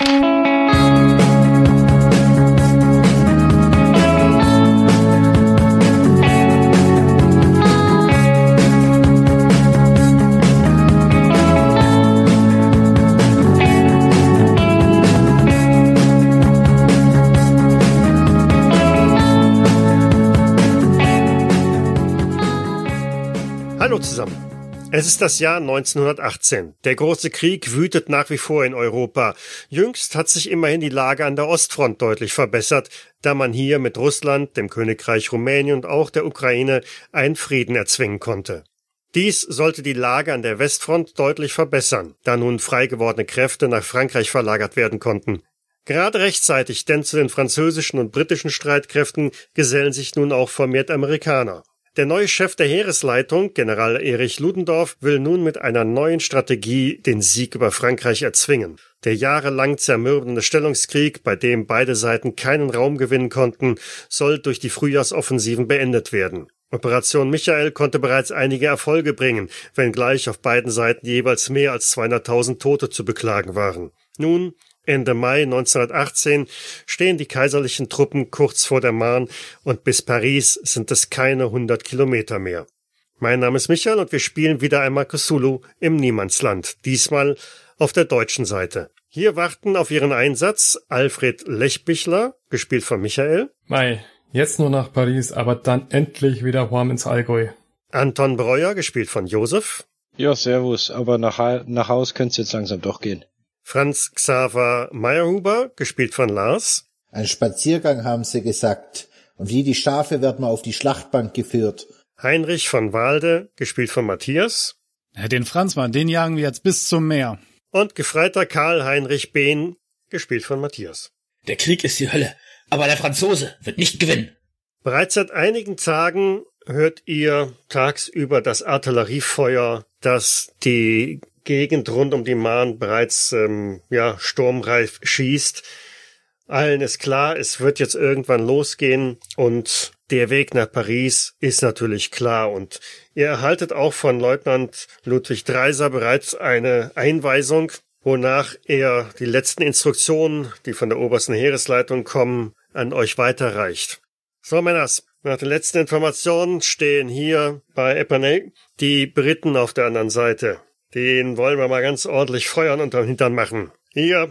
thank you Es ist das Jahr 1918. Der große Krieg wütet nach wie vor in Europa. Jüngst hat sich immerhin die Lage an der Ostfront deutlich verbessert, da man hier mit Russland, dem Königreich Rumänien und auch der Ukraine einen Frieden erzwingen konnte. Dies sollte die Lage an der Westfront deutlich verbessern, da nun frei gewordene Kräfte nach Frankreich verlagert werden konnten. Gerade rechtzeitig, denn zu den französischen und britischen Streitkräften gesellen sich nun auch vermehrt Amerikaner. Der neue Chef der Heeresleitung, General Erich Ludendorff, will nun mit einer neuen Strategie den Sieg über Frankreich erzwingen. Der jahrelang zermürbende Stellungskrieg, bei dem beide Seiten keinen Raum gewinnen konnten, soll durch die Frühjahrsoffensiven beendet werden. Operation Michael konnte bereits einige Erfolge bringen, wenngleich auf beiden Seiten jeweils mehr als 200.000 Tote zu beklagen waren. Nun Ende Mai 1918 stehen die kaiserlichen Truppen kurz vor der Marne und bis Paris sind es keine hundert Kilometer mehr. Mein Name ist Michael und wir spielen wieder einmal Cthulhu im Niemandsland, diesmal auf der deutschen Seite. Hier warten auf ihren Einsatz Alfred Lechbichler, gespielt von Michael. Mai, jetzt nur nach Paris, aber dann endlich wieder warm ins Allgäu. Anton Breuer, gespielt von Josef. Ja, servus, aber nach, nach Haus könnte jetzt langsam doch gehen. Franz Xaver Meyerhuber, gespielt von Lars. Ein Spaziergang haben sie gesagt. Und wie die Schafe werden wir auf die Schlachtbank geführt. Heinrich von Walde, gespielt von Matthias. Den Franzmann, den jagen wir jetzt bis zum Meer. Und Gefreiter Karl Heinrich Behn, gespielt von Matthias. Der Krieg ist die Hölle, aber der Franzose wird nicht gewinnen. Bereits seit einigen Tagen hört ihr tagsüber das Artilleriefeuer, das die Gegend rund um die Mahn bereits ähm, ja, sturmreif schießt. Allen ist klar, es wird jetzt irgendwann losgehen und der Weg nach Paris ist natürlich klar und ihr erhaltet auch von Leutnant Ludwig Dreiser bereits eine Einweisung, wonach er die letzten Instruktionen, die von der obersten Heeresleitung kommen, an euch weiterreicht. So, Männers, nach den letzten Informationen stehen hier bei Epernay die Briten auf der anderen Seite. Den wollen wir mal ganz ordentlich feuern und dann Hintern machen. Hier,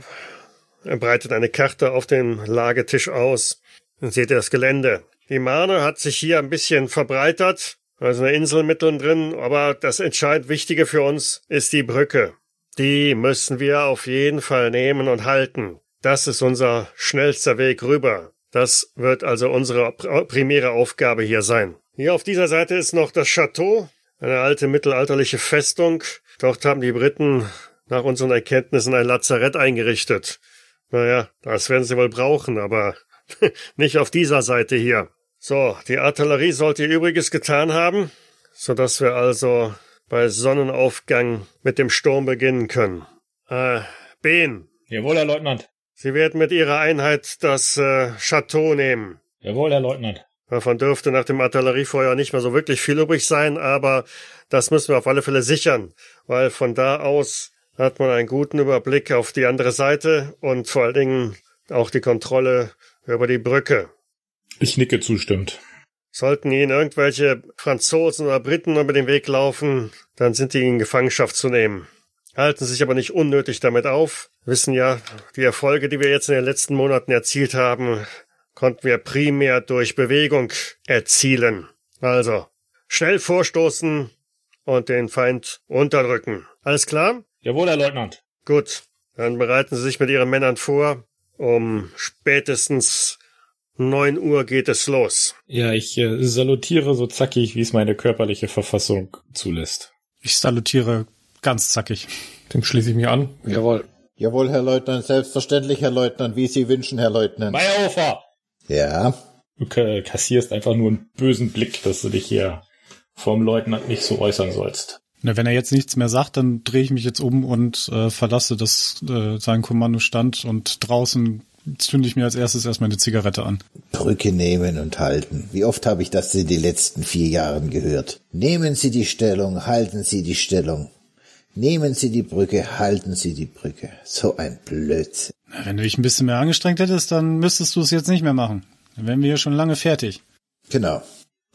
er breitet eine Karte auf den Lagetisch aus. Dann seht ihr das Gelände. Die Marne hat sich hier ein bisschen verbreitert, also eine Insel mittendrin, aber das entscheidend Wichtige für uns ist die Brücke. Die müssen wir auf jeden Fall nehmen und halten. Das ist unser schnellster Weg rüber. Das wird also unsere primäre Aufgabe hier sein. Hier auf dieser Seite ist noch das Chateau, eine alte mittelalterliche Festung. Dort haben die Briten nach unseren Erkenntnissen ein Lazarett eingerichtet. Naja, das werden sie wohl brauchen, aber nicht auf dieser Seite hier. So, die Artillerie sollte ihr Übriges getan haben, so dass wir also bei Sonnenaufgang mit dem Sturm beginnen können. Äh, Ben. Jawohl, Herr Leutnant. Sie werden mit Ihrer Einheit das äh, Chateau nehmen. Jawohl, Herr Leutnant. Davon dürfte nach dem Artilleriefeuer nicht mehr so wirklich viel übrig sein, aber das müssen wir auf alle Fälle sichern, weil von da aus hat man einen guten Überblick auf die andere Seite und vor allen Dingen auch die Kontrolle über die Brücke. Ich nicke zustimmt. Sollten Ihnen irgendwelche Franzosen oder Briten über den Weg laufen, dann sind die in Gefangenschaft zu nehmen. Halten sich aber nicht unnötig damit auf, wissen ja, die Erfolge, die wir jetzt in den letzten Monaten erzielt haben, konnten wir primär durch Bewegung erzielen. Also, schnell vorstoßen und den Feind unterdrücken. Alles klar? Jawohl, Herr Leutnant. Gut, dann bereiten Sie sich mit Ihren Männern vor. Um spätestens neun Uhr geht es los. Ja, ich äh, salutiere so zackig, wie es meine körperliche Verfassung zulässt. Ich salutiere ganz zackig. Dem schließe ich mich an. Jawohl. Jawohl, Herr Leutnant, selbstverständlich, Herr Leutnant, wie Sie wünschen, Herr Leutnant. Meyerhofer! Ja. Du kassierst einfach nur einen bösen Blick, dass du dich hier vom Leutnant nicht so äußern sollst. Na, wenn er jetzt nichts mehr sagt, dann drehe ich mich jetzt um und äh, verlasse das äh, seinen Kommandostand und draußen zünde ich mir als erstes erstmal eine Zigarette an. Brücke nehmen und halten. Wie oft habe ich das in den letzten vier Jahren gehört? Nehmen Sie die Stellung, halten Sie die Stellung. Nehmen Sie die Brücke, halten Sie die Brücke. So ein Blödsinn. Na, Wenn du dich ein bisschen mehr angestrengt hättest, dann müsstest du es jetzt nicht mehr machen. Dann wären wir hier schon lange fertig. Genau.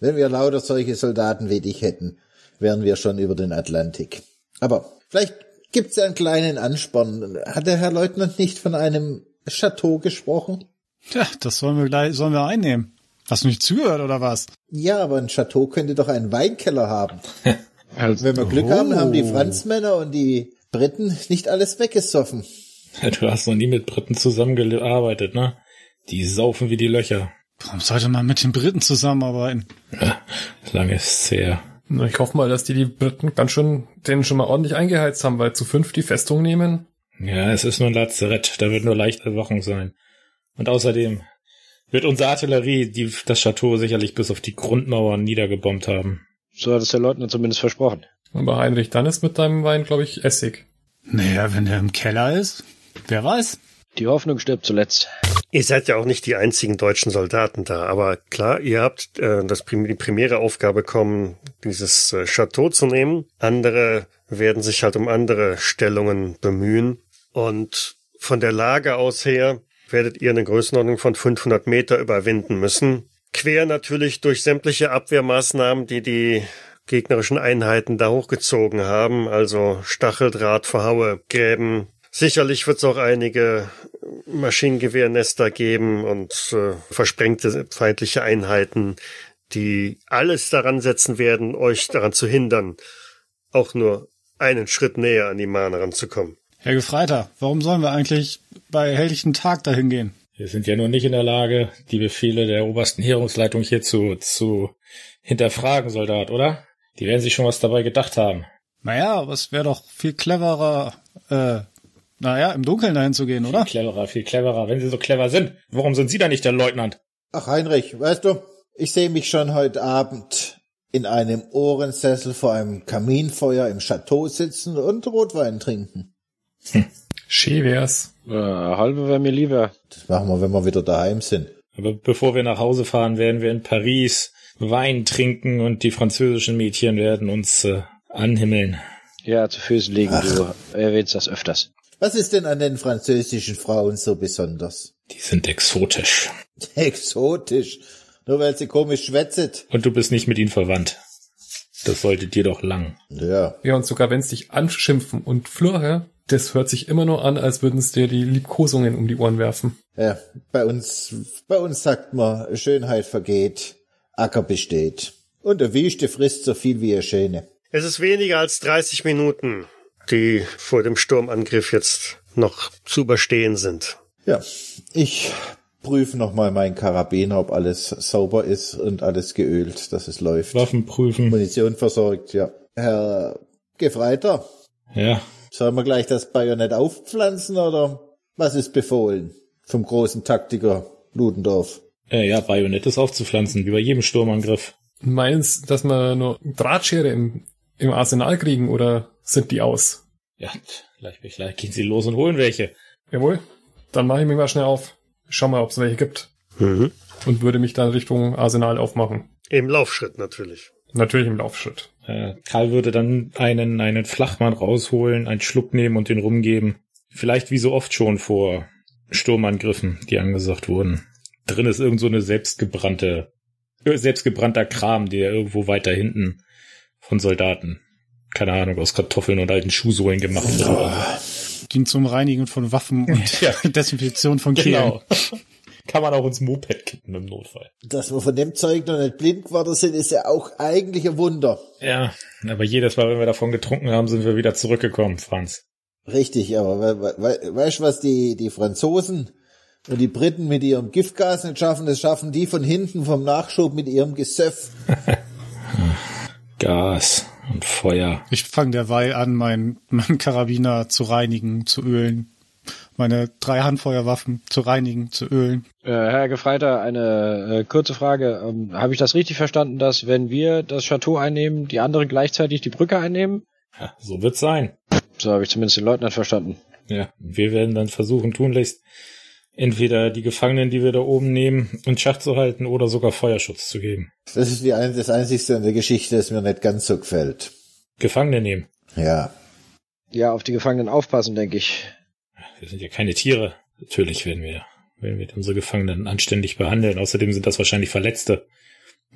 Wenn wir lauter solche Soldaten wie dich hätten, wären wir schon über den Atlantik. Aber vielleicht gibt's ja einen kleinen Ansporn. Hat der Herr Leutnant nicht von einem Chateau gesprochen? Ja, das sollen wir gleich, sollen wir einnehmen. Hast du nicht zugehört oder was? Ja, aber ein Chateau könnte doch einen Weinkeller haben. Also, Wenn wir Glück Oh. haben, haben die Franzmänner und die Briten nicht alles weggesoffen. du hast noch nie mit Briten zusammengearbeitet, ne? Die saufen wie die Löcher. Warum sollte man mit den Briten zusammenarbeiten? Lange ist es her. Na, Ich hoffe mal, dass die die Briten ganz schön, denen schon mal ordentlich eingeheizt haben, weil zu fünf die Festung nehmen. Ja, es ist nur ein Lazarett, da wird nur leichte Bewachung sein. Und außerdem wird unsere Artillerie die, das Chateau sicherlich bis auf die Grundmauern niedergebombt haben. So hat es der Leutnant zumindest versprochen. Aber Heinrich, dann ist mit deinem Wein, glaube ich, Essig. Naja, wenn der im Keller ist. Wer weiß? Die Hoffnung stirbt zuletzt. Ihr seid ja auch nicht die einzigen deutschen Soldaten da, aber klar, ihr habt äh, das prim die primäre Aufgabe bekommen, dieses äh, Chateau zu nehmen. Andere werden sich halt um andere Stellungen bemühen und von der Lage aus her werdet ihr eine Größenordnung von 500 Meter überwinden müssen. Quer natürlich durch sämtliche Abwehrmaßnahmen, die die gegnerischen Einheiten da hochgezogen haben, also Stacheldraht, Verhaue, Gräben. Sicherlich wird es auch einige Maschinengewehrnester geben und äh, versprengte feindliche Einheiten, die alles daran setzen werden, euch daran zu hindern, auch nur einen Schritt näher an die Mahn ranzukommen. Herr Gefreiter, warum sollen wir eigentlich bei helllichten Tag dahin gehen? Wir sind ja nur nicht in der Lage, die Befehle der obersten Heerungsleitung hier zu, zu hinterfragen, Soldat, oder? Die werden sich schon was dabei gedacht haben. Naja, aber es wäre doch viel cleverer, äh, naja, im Dunkeln dahin zu gehen, oder? Viel cleverer, viel cleverer. Wenn sie so clever sind, warum sind Sie da nicht der Leutnant? Ach, Heinrich, weißt du, ich sehe mich schon heute Abend in einem Ohrensessel vor einem Kaminfeuer im Chateau sitzen und Rotwein trinken. Schee wär's. Äh, halbe wäre mir lieber. Das machen wir, wenn wir wieder daheim sind. Aber bevor wir nach Hause fahren, werden wir in Paris Wein trinken und die französischen Mädchen werden uns äh, anhimmeln. Ja, zu Füßen liegen, du erwähnst das öfters. Was ist denn an den französischen Frauen so besonders? Die sind exotisch. Exotisch. Nur weil sie komisch schwätzet. Und du bist nicht mit ihnen verwandt. Das sollte dir doch lang. Ja, Ja, und sogar wenn es dich anschimpfen und flirre, das hört sich immer nur an, als würden es dir die Liebkosungen um die Ohren werfen. ja, bei uns, bei uns sagt man, Schönheit vergeht, Acker besteht. Und der Wüste frisst so viel wie er Schöne. Es ist weniger als 30 Minuten, die vor dem Sturmangriff jetzt noch zu überstehen sind. Ja, ich prüfe nochmal meinen Karabiner, ob alles sauber ist und alles geölt, dass es läuft. Waffen prüfen. Munition versorgt, ja. Herr Gefreiter, Ja, sollen wir gleich das Bajonett aufpflanzen oder was ist befohlen vom großen Taktiker Ludendorff? äh, ja, Bajonett ist aufzupflanzen, wie bei jedem Sturmangriff. Meinst, dass wir nur Drahtschere im, im Arsenal kriegen oder sind die aus? Ja, gleich, gleich gehen sie los und holen welche. Jawohl. Dann mache ich mich mal schnell auf. Schau mal, ob es welche gibt. Mhm. Und würde mich dann Richtung Arsenal aufmachen. Im Laufschritt natürlich. Natürlich im Laufschritt. Äh, Karl würde dann einen, einen Flachmann rausholen, einen Schluck nehmen und den rumgeben. Vielleicht wie so oft schon vor Sturmangriffen, die angesagt wurden. Drin ist irgend so eine selbstgebrannte, äh, selbstgebrannter Kram, der irgendwo weiter hinten von Soldaten, keine Ahnung, aus Kartoffeln und alten Schuhsohlen gemacht wurde. Dient zum Reinigen von Waffen und Ja. Desinfektion von Kehlen. Genau. Kann man auch ins Moped kippen im Notfall. Dass wir von dem Zeug noch nicht blind geworden sind, ist ja auch eigentlich ein Wunder. Ja, aber jedes Mal, wenn wir davon getrunken haben, sind wir wieder zurückgekommen, Franz. Richtig, aber we we we weißt du, was die, die Franzosen und die Briten mit ihrem Giftgas nicht schaffen? Das schaffen die von hinten vom Nachschub mit ihrem Gesöff. Gas und Feuer. Ich fange derweil an, mein, mein Karabiner zu reinigen, zu ölen. Meine drei Handfeuerwaffen zu reinigen, zu ölen. Äh, Herr Gefreiter, eine äh, kurze Frage. Ähm, Habe ich das richtig verstanden, dass wenn wir das Chateau einnehmen, die anderen gleichzeitig die Brücke einnehmen? Ja, so wird's sein. So habe ich zumindest den Leutnant verstanden. Ja, wir werden dann versuchen, tunlichst entweder die Gefangenen, die wir da oben nehmen, in Schach zu halten oder sogar Feuerschutz zu geben. Das ist die, ein- das Einzigste in der Geschichte, das mir nicht ganz so gefällt. Gefangene nehmen. Ja, Ja, auf die Gefangenen aufpassen, denke ich. Wir sind ja keine Tiere. Natürlich werden wir, werden wir unsere Gefangenen anständig behandeln. Außerdem sind das wahrscheinlich Verletzte.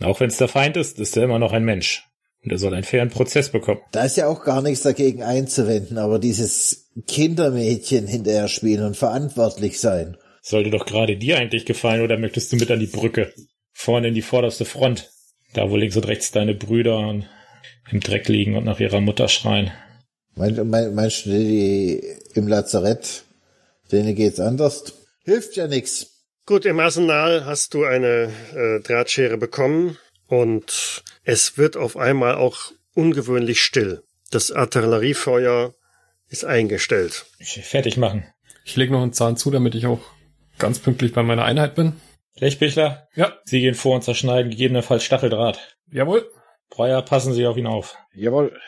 Auch wenn es der Feind ist, ist er immer noch ein Mensch. Und er soll einen fairen Prozess bekommen. Da ist ja auch gar nichts dagegen einzuwenden, aber dieses Kindermädchen hinterher spielen und verantwortlich sein. Sollte doch gerade dir eigentlich gefallen oder möchtest du mit an die Brücke? Vorne in die vorderste Front. Da wo links und rechts deine Brüder im Dreck liegen und nach ihrer Mutter schreien. Mein, mein, meinst du, die im Lazarett, denen geht's anders? Hilft ja nix. Gut, im Arsenal hast du eine äh, Drahtschere bekommen und es wird auf einmal auch ungewöhnlich still. Das Artilleriefeuer ist eingestellt. Fertig machen. Ich lege noch einen Zahn zu, damit ich auch ganz pünktlich bei meiner Einheit bin. Lechbichler? Ja. Sie gehen vor und zerschneiden gegebenenfalls Stacheldraht. Jawohl. Breuer, passen Sie auf ihn auf. Jawohl.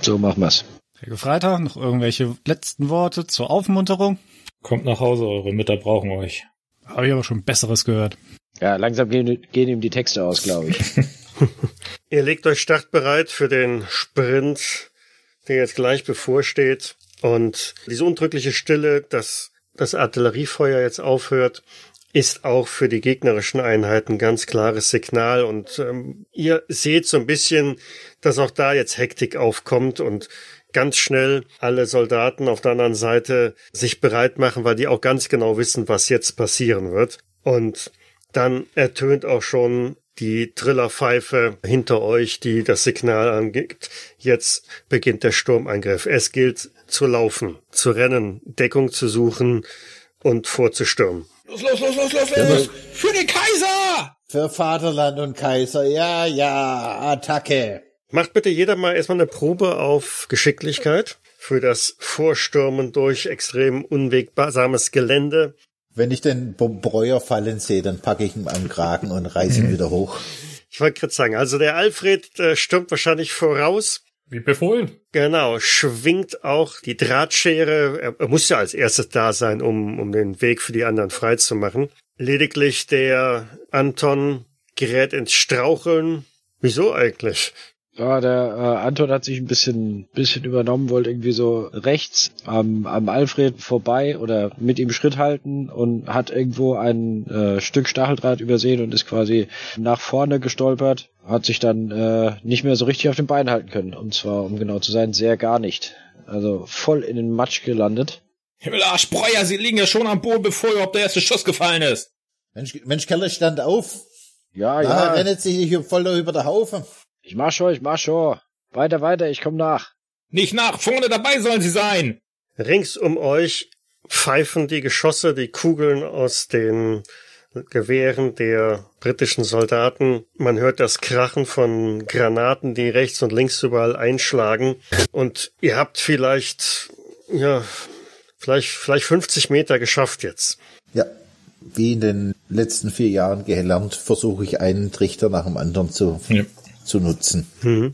So machen wir's. Herr Gefreiter, noch irgendwelche letzten Worte zur Aufmunterung? Kommt nach Hause, eure Mütter brauchen euch. Habe ich aber schon Besseres gehört. Ja, langsam gehen, gehen ihm die Texte aus, glaube ich. Ihr legt euch startbereit für den Sprint, der jetzt gleich bevorsteht. Und diese undrückliche Stille, dass das Artilleriefeuer jetzt aufhört, ist auch für die gegnerischen Einheiten ganz klares Signal. Und ähm, ihr seht so ein bisschen, dass auch da jetzt Hektik aufkommt und ganz schnell alle Soldaten auf der anderen Seite sich bereit machen, weil die auch ganz genau wissen, was jetzt passieren wird. Und dann ertönt auch schon die Trillerpfeife hinter euch, die das Signal angibt. Jetzt beginnt der Sturmangriff. Es gilt zu laufen, zu rennen, Deckung zu suchen und vorzustürmen. Los, los, los, los, los, los! Für den Kaiser! Für Vaterland und Kaiser, ja, ja, Attacke. Macht bitte jeder mal erstmal eine Probe auf Geschicklichkeit für das Vorstürmen durch extrem unwegsames Gelände. Wenn ich den Breuer fallen sehe, dann packe ich ihn am Kragen und reiße ihn wieder hoch. Ich wollte gerade sagen, also der Alfred äh, stürmt wahrscheinlich voraus. Wie befohlen. Genau, schwingt auch die Drahtschere. Er, er muss ja als erstes da sein, um, um den Weg für die anderen frei zu machen. Lediglich der Anton gerät ins Straucheln. Wieso eigentlich? Ja, der äh, Anton hat sich ein bisschen, bisschen übernommen, wollte irgendwie so rechts am, am Alfred vorbei oder mit ihm Schritt halten und hat irgendwo ein äh, Stück Stacheldraht übersehen und ist quasi nach vorne gestolpert, hat sich dann äh, nicht mehr so richtig auf den Beinen halten können. Und zwar, um genau zu sein, sehr gar nicht. Also voll in den Matsch gelandet. Himmelarsch, Breuer, Sie liegen ja schon am Boden, bevor überhaupt der erste Schuss gefallen ist. Mensch, Mensch Keller stand auf. Ja, Ja, ja. rennt sich hier voll über der Haufen. Ich mach schon, ich mach schon. Weiter, weiter, ich komm nach. Nicht nach, vorne dabei sollen Sie sein. Rings um euch pfeifen die Geschosse, die Kugeln aus den Gewehren der britischen Soldaten. Man hört das Krachen von Granaten, die rechts und links überall einschlagen. Und ihr habt vielleicht, ja, vielleicht, vielleicht 50 Meter geschafft jetzt. Ja, wie in den letzten vier Jahren gelernt, versuche ich einen Trichter nach dem anderen zu, Ja. Zu nutzen. Mhm.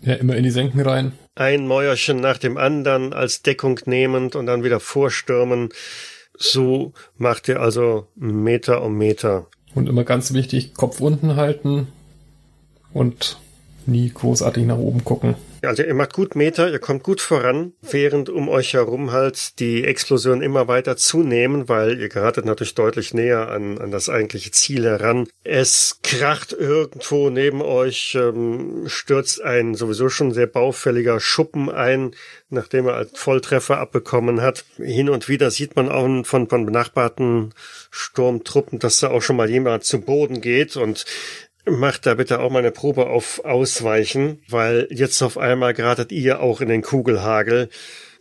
Ja, immer in die Senken rein. Ein Mäuerchen nach dem anderen als Deckung nehmend und dann wieder vorstürmen. So macht ihr also Meter um Meter. Und immer ganz wichtig, Kopf unten halten und nie großartig nach oben gucken. Also ihr macht gut Meter, ihr kommt gut voran, während um euch herum halt die Explosionen immer weiter zunehmen, weil ihr geratet natürlich deutlich näher an, an das eigentliche Ziel heran. Es kracht irgendwo neben euch, ähm, stürzt ein sowieso schon sehr baufälliger Schuppen ein, nachdem er einen Volltreffer abbekommen hat. Hin und wieder sieht man auch von, von benachbarten Sturmtruppen, dass da auch schon mal jemand zu Boden geht und Macht da bitte auch mal eine Probe auf Ausweichen, weil jetzt auf einmal geratet ihr auch in den Kugelhagel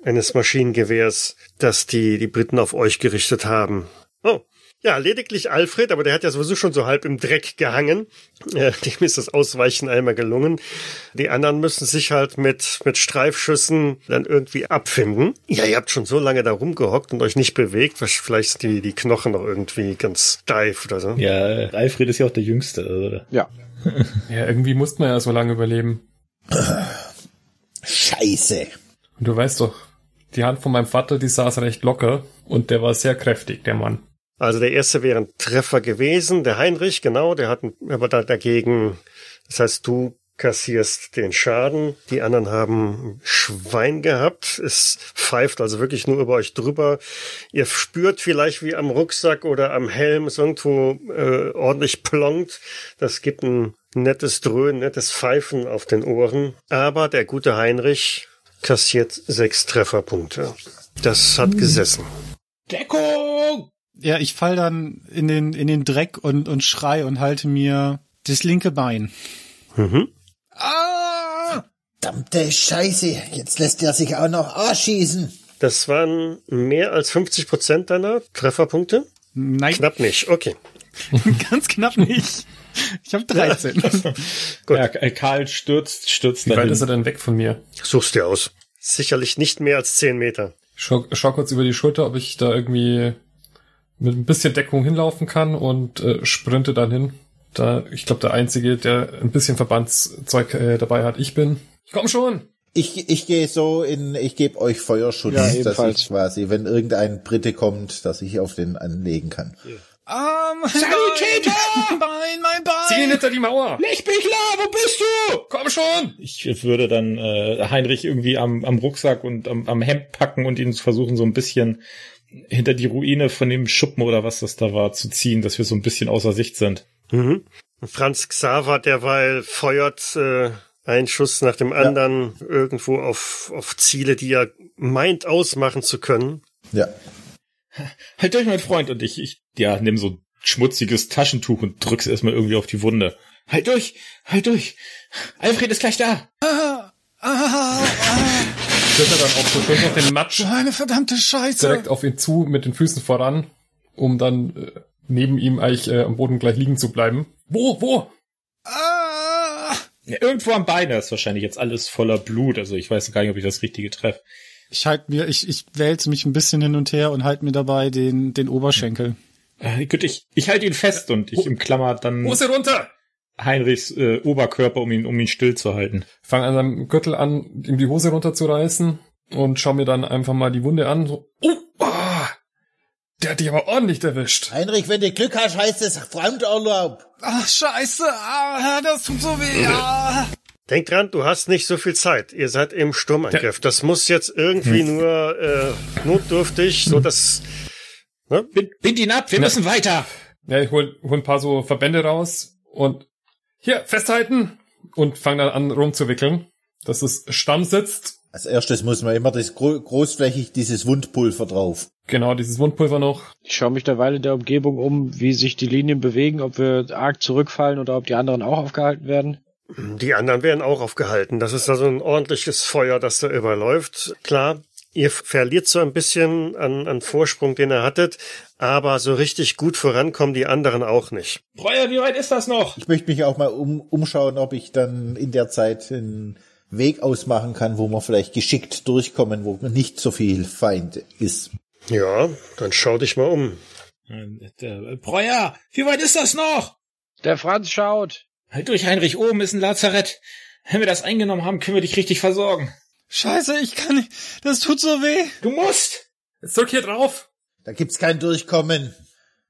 eines Maschinengewehrs, das die, die Briten auf euch gerichtet haben. Oh. Ja, lediglich Alfred, aber der hat ja sowieso schon so halb im Dreck gehangen. Äh, dem ist das Ausweichen einmal gelungen. Die anderen müssen sich halt mit, mit Streifschüssen dann irgendwie abfinden. Ja, ihr habt schon so lange da rumgehockt und euch nicht bewegt. Vielleicht sind die, die Knochen noch irgendwie ganz steif oder so. Ja, Alfred ist ja auch der Jüngste. Also. Ja. Ja, irgendwie musste man ja so lange überleben. Scheiße. Und du weißt doch, die Hand von meinem Vater, die saß recht locker und der war sehr kräftig, der Mann. Also der erste wäre ein Treffer gewesen, der Heinrich, genau, der hat aber da dagegen, das heißt, du kassierst den Schaden. Die anderen haben Schwein gehabt. Es pfeift also wirklich nur über euch drüber. Ihr spürt vielleicht wie am Rucksack oder am Helm es irgendwo äh, ordentlich plonkt. Das gibt ein nettes Dröhnen, nettes Pfeifen auf den Ohren. Aber der gute Heinrich kassiert sechs Trefferpunkte. Das hat gesessen. Deckung! Ja, ich fall dann in den, in den Dreck und, und schrei und halte mir das linke Bein. Mhm. Ah! Verdammte Scheiße, jetzt lässt er sich auch noch anschießen. Das waren mehr als 50 Prozent deiner Trefferpunkte. Nein, Knapp nicht. Okay. ganz knapp nicht. Ich habe 13. Gut. Ja, äh, Karl stürzt, stürzt Wie weit dahin. ist er denn weg von mir? Such's dir aus. Sicherlich nicht mehr als 10 Meter. Schau, schau kurz über die Schulter, ob ich da irgendwie mit ein bisschen Deckung hinlaufen kann und äh, sprinte dann hin. Da, ich glaube, der Einzige, der ein bisschen Verbandszeug äh, dabei hat, ich bin. Ich komm schon! Ich, ich gehe so in, ich gebe euch Feuerschutz, Ja, dass ich quasi, wenn irgendein Brite kommt, dass ich auf den anlegen kann. Ah, mein Sanitäter! Bein, mein, mein Zieh ihn Bein. hinter die Mauer! Lichtbichler, wo bist du? Komm schon! Ich würde dann äh, Heinrich irgendwie am, am Rucksack und am, am Hemd packen und ihn versuchen, so ein bisschen hinter die Ruine von dem Schuppen oder was das da war, zu ziehen, dass wir so ein bisschen außer Sicht sind. Mhm. Franz Xaver derweil feuert äh, einen Schuss nach dem anderen irgendwo auf, auf Ziele, die er meint ausmachen zu können. Ja. Halt durch, mein Freund. Und ich, ich ja, nimm so ein schmutziges Taschentuch und drück's erstmal irgendwie auf die Wunde. Halt durch, halt durch. Alfred ist gleich da. Ah, Schlitter dann auch so durch auf den Matsch eine verdammte Scheiße. direkt auf ihn zu mit den Füßen voran, um dann äh, neben ihm eigentlich äh, am Boden gleich liegen zu bleiben. Wo, wo? Ah. Ja, irgendwo am Bein da ist wahrscheinlich jetzt alles voller Blut. Also ich weiß gar nicht, ob ich das Richtige treffe. Ich halt mir, ich, ich wälze mich ein bisschen hin und her und halt mir dabei den, den Oberschenkel. Äh, gut, ich, ich halte ihn fest und ich umklammer dann Hose runter! Heinrichs äh, Oberkörper, um ihn, um ihn still zu halten. Fang an seinem Gürtel an, ihm die Hose runterzureißen und schau mir dann einfach mal die Wunde an. So, oh, ah, der hat dich aber ordentlich erwischt. Heinrich, wenn du Glück hast, heißt es Fremdurlaub. Ach, scheiße. Ah, das tut so weh. Ah. Denk dran, du hast nicht so viel Zeit. Ihr seid im Sturmangriff. Das muss jetzt irgendwie nur äh, notdürftig, so dass Bind, bind ihn ab, wir müssen weiter. Ja, ich hol, hol ein paar so Verbände raus und hier, festhalten und fang dann an rumzuwickeln, dass es Stamm sitzt. Als erstes muss man immer das gro großflächig dieses Wundpulver drauf. Genau, dieses Wundpulver noch. Ich schaue mich derweil in der Umgebung um, wie sich die Linien bewegen, ob wir arg zurückfallen oder ob die anderen auch aufgehalten werden. die anderen werden auch aufgehalten. Das ist also ein ordentliches Feuer, das da überläuft. Klar, ihr verliert so ein bisschen an, an Vorsprung, den ihr hattet, aber so richtig gut vorankommen die anderen auch nicht. Breuer, wie weit ist das noch? Ich möchte mich auch mal um, umschauen, ob ich dann in der Zeit einen Weg ausmachen kann, wo wir vielleicht geschickt durchkommen, wo nicht so viel Feind ist. Ja, dann schau dich mal um. Der- Breuer, wie weit ist das noch? Der Franz schaut. Halt durch, Heinrich, oben ist ein Lazarett. Wenn wir das eingenommen haben, können wir dich richtig versorgen. Scheiße, ich kann nicht. Das tut so weh. Du musst! Jetzt drück hier drauf. Da gibt's kein Durchkommen.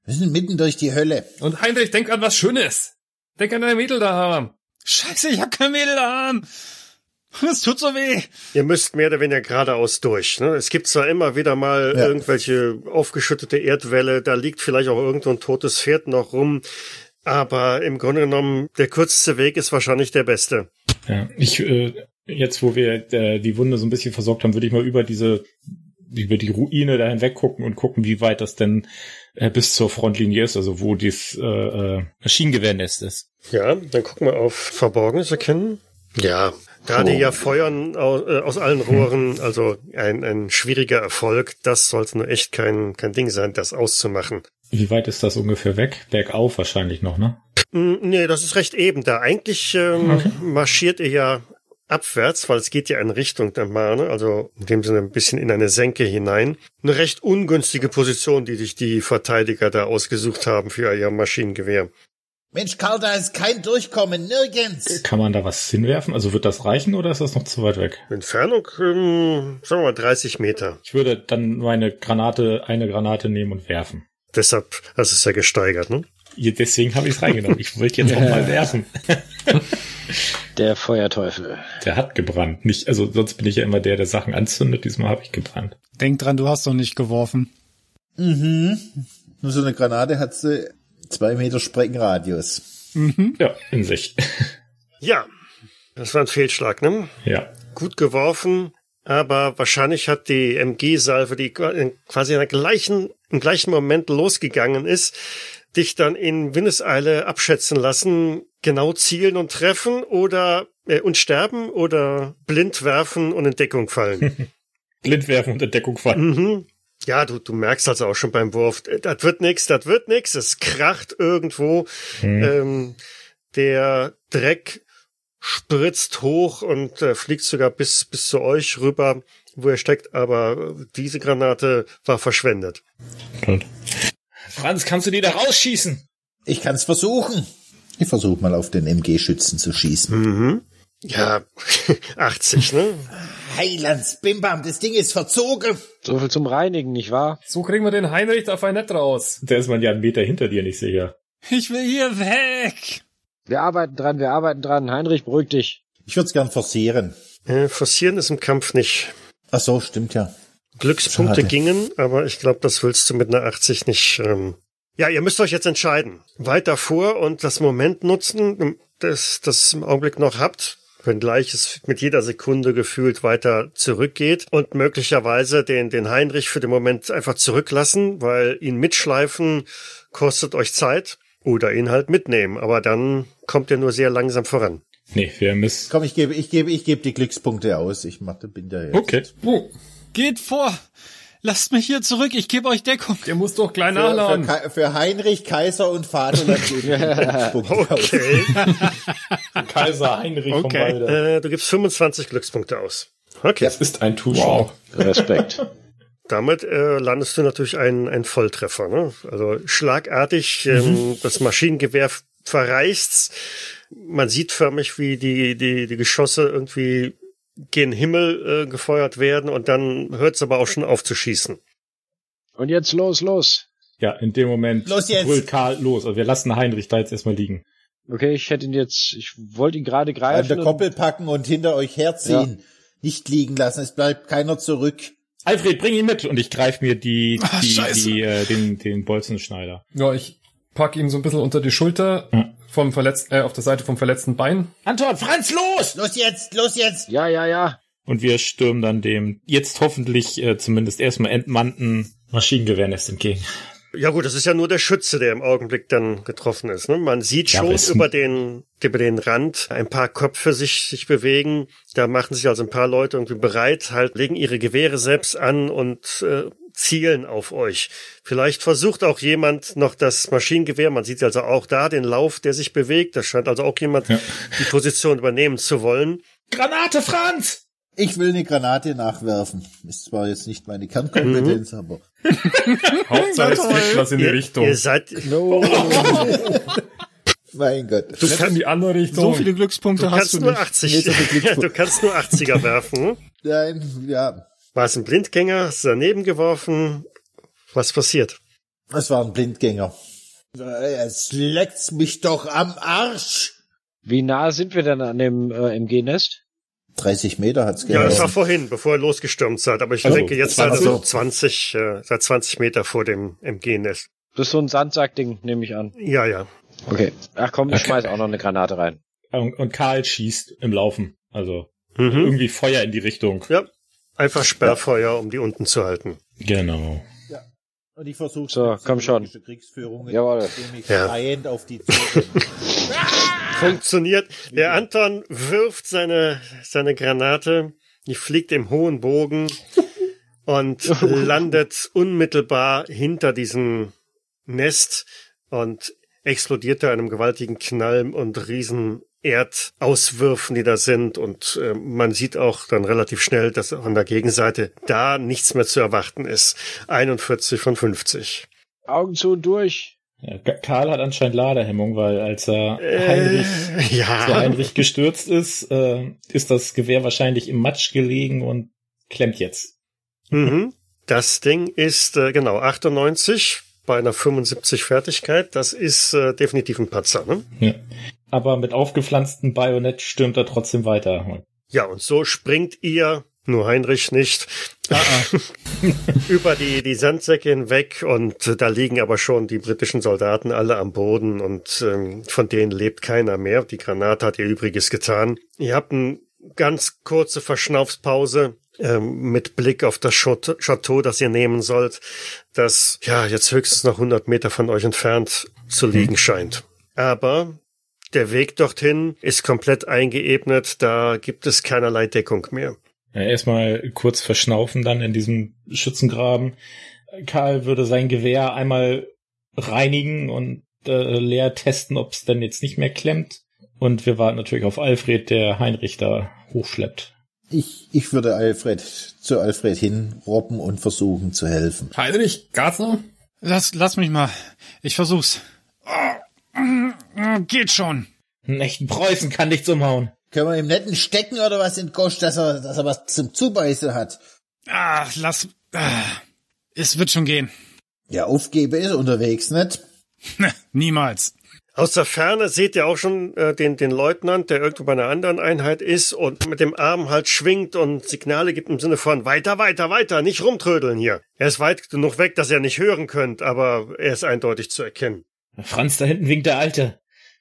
Wir sind mitten durch die Hölle. Und Heinrich, denk an was Schönes. Denk an deine Mädel da haben. Scheiße, ich hab kein Mädelarm. Das tut so weh. Ihr müsst mehr oder weniger geradeaus durch. Ne? Es gibt zwar immer wieder mal Ja. irgendwelche aufgeschüttete Erdwelle, da liegt vielleicht auch irgendwo ein totes Pferd noch rum, aber im Grunde genommen, der kürzeste Weg ist wahrscheinlich der beste. Ja, ich, äh, jetzt wo wir äh, die Wunde so ein bisschen versorgt haben, würde ich mal über diese, über die Ruine da hinweg gucken und gucken, wie weit das denn äh, bis zur Frontlinie ist, also wo dieses äh, äh, Maschinengewehrsnest ist. Ja, dann gucken wir auf Verborgenes erkennen. Ja, da die ja feuern aus, äh, aus allen Rohren, also ein, ein schwieriger Erfolg, das sollte nur echt kein, kein Ding sein, das auszumachen. Wie weit ist das ungefähr weg? Bergauf wahrscheinlich noch, ne? Mm, Nee, das ist recht eben da. Eigentlich ähm, marschiert ihr ja abwärts, weil es geht ja in Richtung der Mahne, also in dem Sinne ein bisschen in eine Senke hinein. Eine recht ungünstige Position, die sich die Verteidiger da ausgesucht haben für ihr Maschinengewehr. Mensch, Karl, da ist kein Durchkommen, nirgends. Kann man da was hinwerfen? Also wird das reichen oder ist das noch zu weit weg? Entfernung, ähm, sagen wir mal 30 Meter. Ich würde dann meine Granate, eine Granate nehmen und werfen. Deshalb, das ist ja gesteigert, ne? Deswegen habe ich es reingenommen. Ich wollte jetzt auch mal werfen. Der Feuerteufel. Der hat gebrannt. Nicht, also sonst bin ich ja immer der, der Sachen anzündet. Diesmal habe ich gebrannt. Denk dran, du hast doch nicht geworfen. Mhm. Nur so eine Granate hat sie zwei Meter Sprengradius. Ja, in sich. Ja, das war ein Fehlschlag, ne? ja. Gut geworfen, aber wahrscheinlich hat die MG-Salve, die quasi in der gleichen, im gleichen Moment losgegangen ist, dich dann in Windeseile abschätzen lassen, genau zielen und treffen oder äh, und sterben oder blind werfen und in Deckung fallen. Blind werfen und in Deckung fallen. mhm. Ja, du, du merkst also auch schon beim Wurf, äh, das wird nix, das wird nix, es kracht irgendwo. Hm. Ähm, der Dreck spritzt hoch und äh, fliegt sogar bis, bis zu euch rüber, wo er steckt, aber diese Granate war verschwendet. Gut. Franz, kannst du die da rausschießen? Ich kann's versuchen. Ich versuche mal auf den MG-Schützen zu schießen. Mhm. Ja, 80, ne? Heilands, Bimbam, das Ding ist verzogen. So viel zum Reinigen, nicht wahr? So kriegen wir den Heinrich da nicht raus. Da ist man ja einen Meter hinter dir nicht sicher. Ich will hier weg. Wir arbeiten dran, wir arbeiten dran. Heinrich, beruhig dich. Ich würde es gern forcieren. Äh, forcieren ist im Kampf nicht. Ach so, stimmt ja. Glückspunkte Schade. gingen, aber ich glaube, das willst du mit einer 80 nicht. Ähm ja, ihr müsst euch jetzt entscheiden. Weiter vor und das Moment nutzen, das das im Augenblick noch habt, wenngleich es mit jeder Sekunde gefühlt weiter zurückgeht und möglicherweise den, den Heinrich für den Moment einfach zurücklassen, weil ihn mitschleifen kostet euch Zeit oder ihn halt mitnehmen, aber dann kommt ihr nur sehr langsam voran. Nee, wir müssen. Komm, ich gebe, ich gebe, ich gebe die Glückspunkte aus. Ich mache, bin da jetzt. Okay. Geht vor. Lasst mich hier zurück. Ich gebe euch Deckung. der muss doch klein Für, für, nachladen. Ka- für Heinrich, Kaiser und Vaterland gebe ich die Glückspunkte aus. Okay, Kaiser Heinrich vom Okay. Walde. äh, du gibst 25 Glückspunkte aus. Okay. Das ist ein Tuschau. Respekt. Damit äh, landest du natürlich ein, ein Volltreffer. Ne? Also schlagartig ähm, das Maschinengewehr verreißt. Man sieht förmlich, wie die, die, die Geschosse irgendwie gen Himmel äh, gefeuert werden und dann hört es aber auch schon auf zu schießen. Und jetzt los, los. Ja, in dem Moment Los jetzt! brüllt Karl los. Also wir lassen Heinrich da jetzt erstmal liegen. Okay, ich hätte ihn jetzt, ich wollte ihn gerade An greifen. der und- Koppel packen und hinter euch herziehen. Nicht liegen lassen. Es bleibt keiner zurück. Alfred, bring ihn mit und ich greife mir die, Ah, die, die äh, den, den Bolzenschneider. Ja, ich pack ihn so ein bisschen unter die Schulter Ja. Vom verletzten, äh, auf der Seite vom verletzten Bein. Anton, Franz, los! Los jetzt, los jetzt! Ja, ja, ja. Und wir stürmen dann dem jetzt hoffentlich äh, zumindest erstmal entmannten Maschinengewehrnest entgegen. Ja gut, das ist ja nur der Schütze, der im Augenblick dann getroffen ist. Ne? Man sieht Ja, schon über den, über den Rand ein paar Köpfe sich, sich bewegen. Da machen sich also ein paar Leute irgendwie bereit, halt legen ihre Gewehre selbst an und äh, zielen auf euch. Vielleicht versucht auch jemand noch das Maschinengewehr. Man sieht also auch da den Lauf, der sich bewegt. Da scheint also auch jemand Ja. die Position übernehmen zu wollen. Granate, Franz! Ich will eine Granate nachwerfen. Ist zwar jetzt nicht meine Kernkompetenz, aber Hauptsache es fliegt was in die Richtung. ihr seid, No. mein Gott. du Nicht in kannst, die andere Richtung. So viele Glückspunkte du hast kannst du nur nicht. 80, Nee, so viel Glückspunkte. du kannst nur 80er werfen. ne? Nein, ja. War es ein Blindgänger? Du daneben geworfen? Was passiert? Es war ein Blindgänger. Es leckt mich doch am Arsch. Wie nah sind wir denn an dem äh, MG-Nest? 30 Meter hat's Ja, das war vorhin, bevor ihr losgestürmt seid. Aber ich Also, denke, jetzt seid ihr 20. so 20, äh, seit 20 Meter vor dem MG-Nest. Das ist so ein Sandsackding, nehme ich an. Ja, ja. Okay. Ach komm, ich Okay. schmeiß auch noch eine Granate rein. Und, und Karl schießt im Laufen. Also Mhm. irgendwie Feuer in die Richtung. Ja. Einfach Sperrfeuer, um die unten zu halten. Genau. Und ich versuche So, komm schon. Kriegsführung, Jawohl. indem ich Ja. schreiend auf die. Funktioniert. Der Anton wirft seine, seine Granate, die fliegt im hohen Bogen und landet unmittelbar hinter diesem Nest und explodiert da in einem gewaltigen Knall und riesen Erdauswürfen, die da sind. Und äh, man sieht auch dann relativ schnell, dass an der Gegenseite da nichts mehr zu erwarten ist. 41 von 50. Augen zu und durch. Ja, Ka- Karl hat anscheinend Ladehemmung, weil als er Heinrich, als Äh, ja. Heinrich gestürzt ist, äh, ist das Gewehr wahrscheinlich im Matsch gelegen und klemmt jetzt. Mhm. Das Ding ist, äh, genau, 98 bei einer 75 Fertigkeit. Das ist äh, definitiv ein Patzer, ne? Ja. Aber mit aufgepflanztem Bajonett stürmt er trotzdem weiter. Ja, und so springt ihr, nur Heinrich nicht, über die, die Sandsäcke hinweg und da liegen aber schon die britischen Soldaten alle am Boden und ähm, von denen lebt keiner mehr. Die Granate hat ihr Übriges getan. Ihr habt eine ganz kurze Verschnaufspause mit Blick auf das Chateau, das ihr nehmen sollt, das ja jetzt höchstens noch 100 Meter von euch entfernt zu liegen scheint. Aber der Weg dorthin ist komplett eingeebnet, da gibt es keinerlei Deckung mehr. Ja, erstmal kurz verschnaufen dann in diesem Schützengraben. Karl würde sein Gewehr einmal reinigen und äh, leer testen, ob es denn jetzt nicht mehr klemmt. Und wir warten natürlich auf Alfred, der Heinrich da hochschleppt. Ich, ich würde Alfred zu Alfred hinrobben und versuchen zu helfen. Heinrich, Gartner? Lass, lass mich mal. Ich versuch's. Geht schon. Einen echten Preußen kann nichts umhauen. Können wir ihm netten stecken oder was in Gosch, dass er, dass er was zum Zubeißen hat? Ah, lass. Ah, es wird schon gehen. Ja, aufgebe ist unterwegs, nicht? Niemals. Aus der Ferne seht ihr auch schon äh, den, den Leutnant, der irgendwo bei einer anderen Einheit ist und mit dem Arm halt schwingt und Signale gibt im Sinne von weiter, weiter, weiter, nicht rumtrödeln hier. Er ist weit genug weg, dass ihr nicht hören könnt, aber er ist eindeutig zu erkennen. Franz, da hinten winkt der Alte.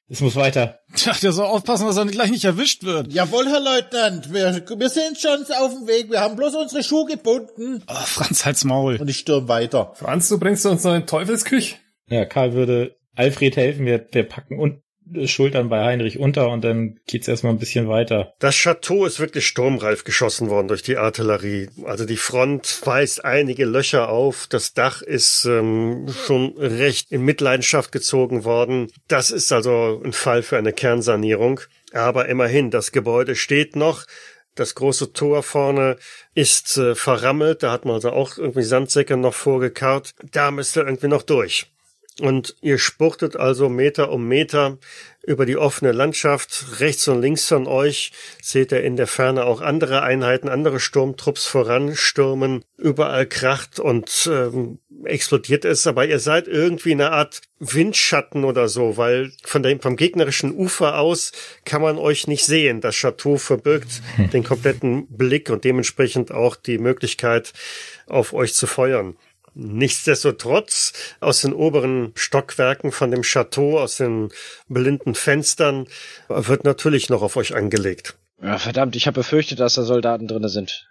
Es muss weiter. Tja, der soll aufpassen, dass er gleich nicht erwischt wird. Jawohl, Herr Leutnant, wir, wir sind schon auf dem Weg, wir haben bloß unsere Schuhe gebunden. Oh, Franz, halt's Maul. Und ich stürm weiter. Franz, du bringst uns noch in Teufelsküch? Ja, Karl würde Alfred helfen. Wir, wir packen und Schultern bei Heinrich unter und dann geht's erstmal ein bisschen weiter. Das Chateau ist wirklich sturmreif geschossen worden durch die Artillerie. Also die Front weist einige Löcher auf. Das Dach ist ähm, schon recht in Mitleidenschaft gezogen worden. Das ist also ein Fall für eine Kernsanierung. Aber immerhin, das Gebäude steht noch. Das große Tor vorne ist äh, verrammelt. Da hat man also auch irgendwie Sandsäcke noch vorgekarrt. Da müsst ihr irgendwie noch durch. Und ihr spurtet also Meter um Meter über die offene Landschaft. Rechts und links von euch seht ihr in der Ferne auch andere Einheiten, andere Sturmtrupps voranstürmen. Überall kracht und ähm, explodiert es, aber ihr seid irgendwie eine Art Windschatten oder so, weil von dem, vom gegnerischen Ufer aus kann man euch nicht sehen. Das Chateau verbirgt den kompletten Blick und dementsprechend auch die Möglichkeit, auf euch zu feuern. Nichtsdestotrotz aus den oberen Stockwerken von dem Chateau, aus den blinden Fenstern, wird natürlich noch auf euch angelegt. Ja, verdammt, ich habe befürchtet, dass da Soldaten drinne sind.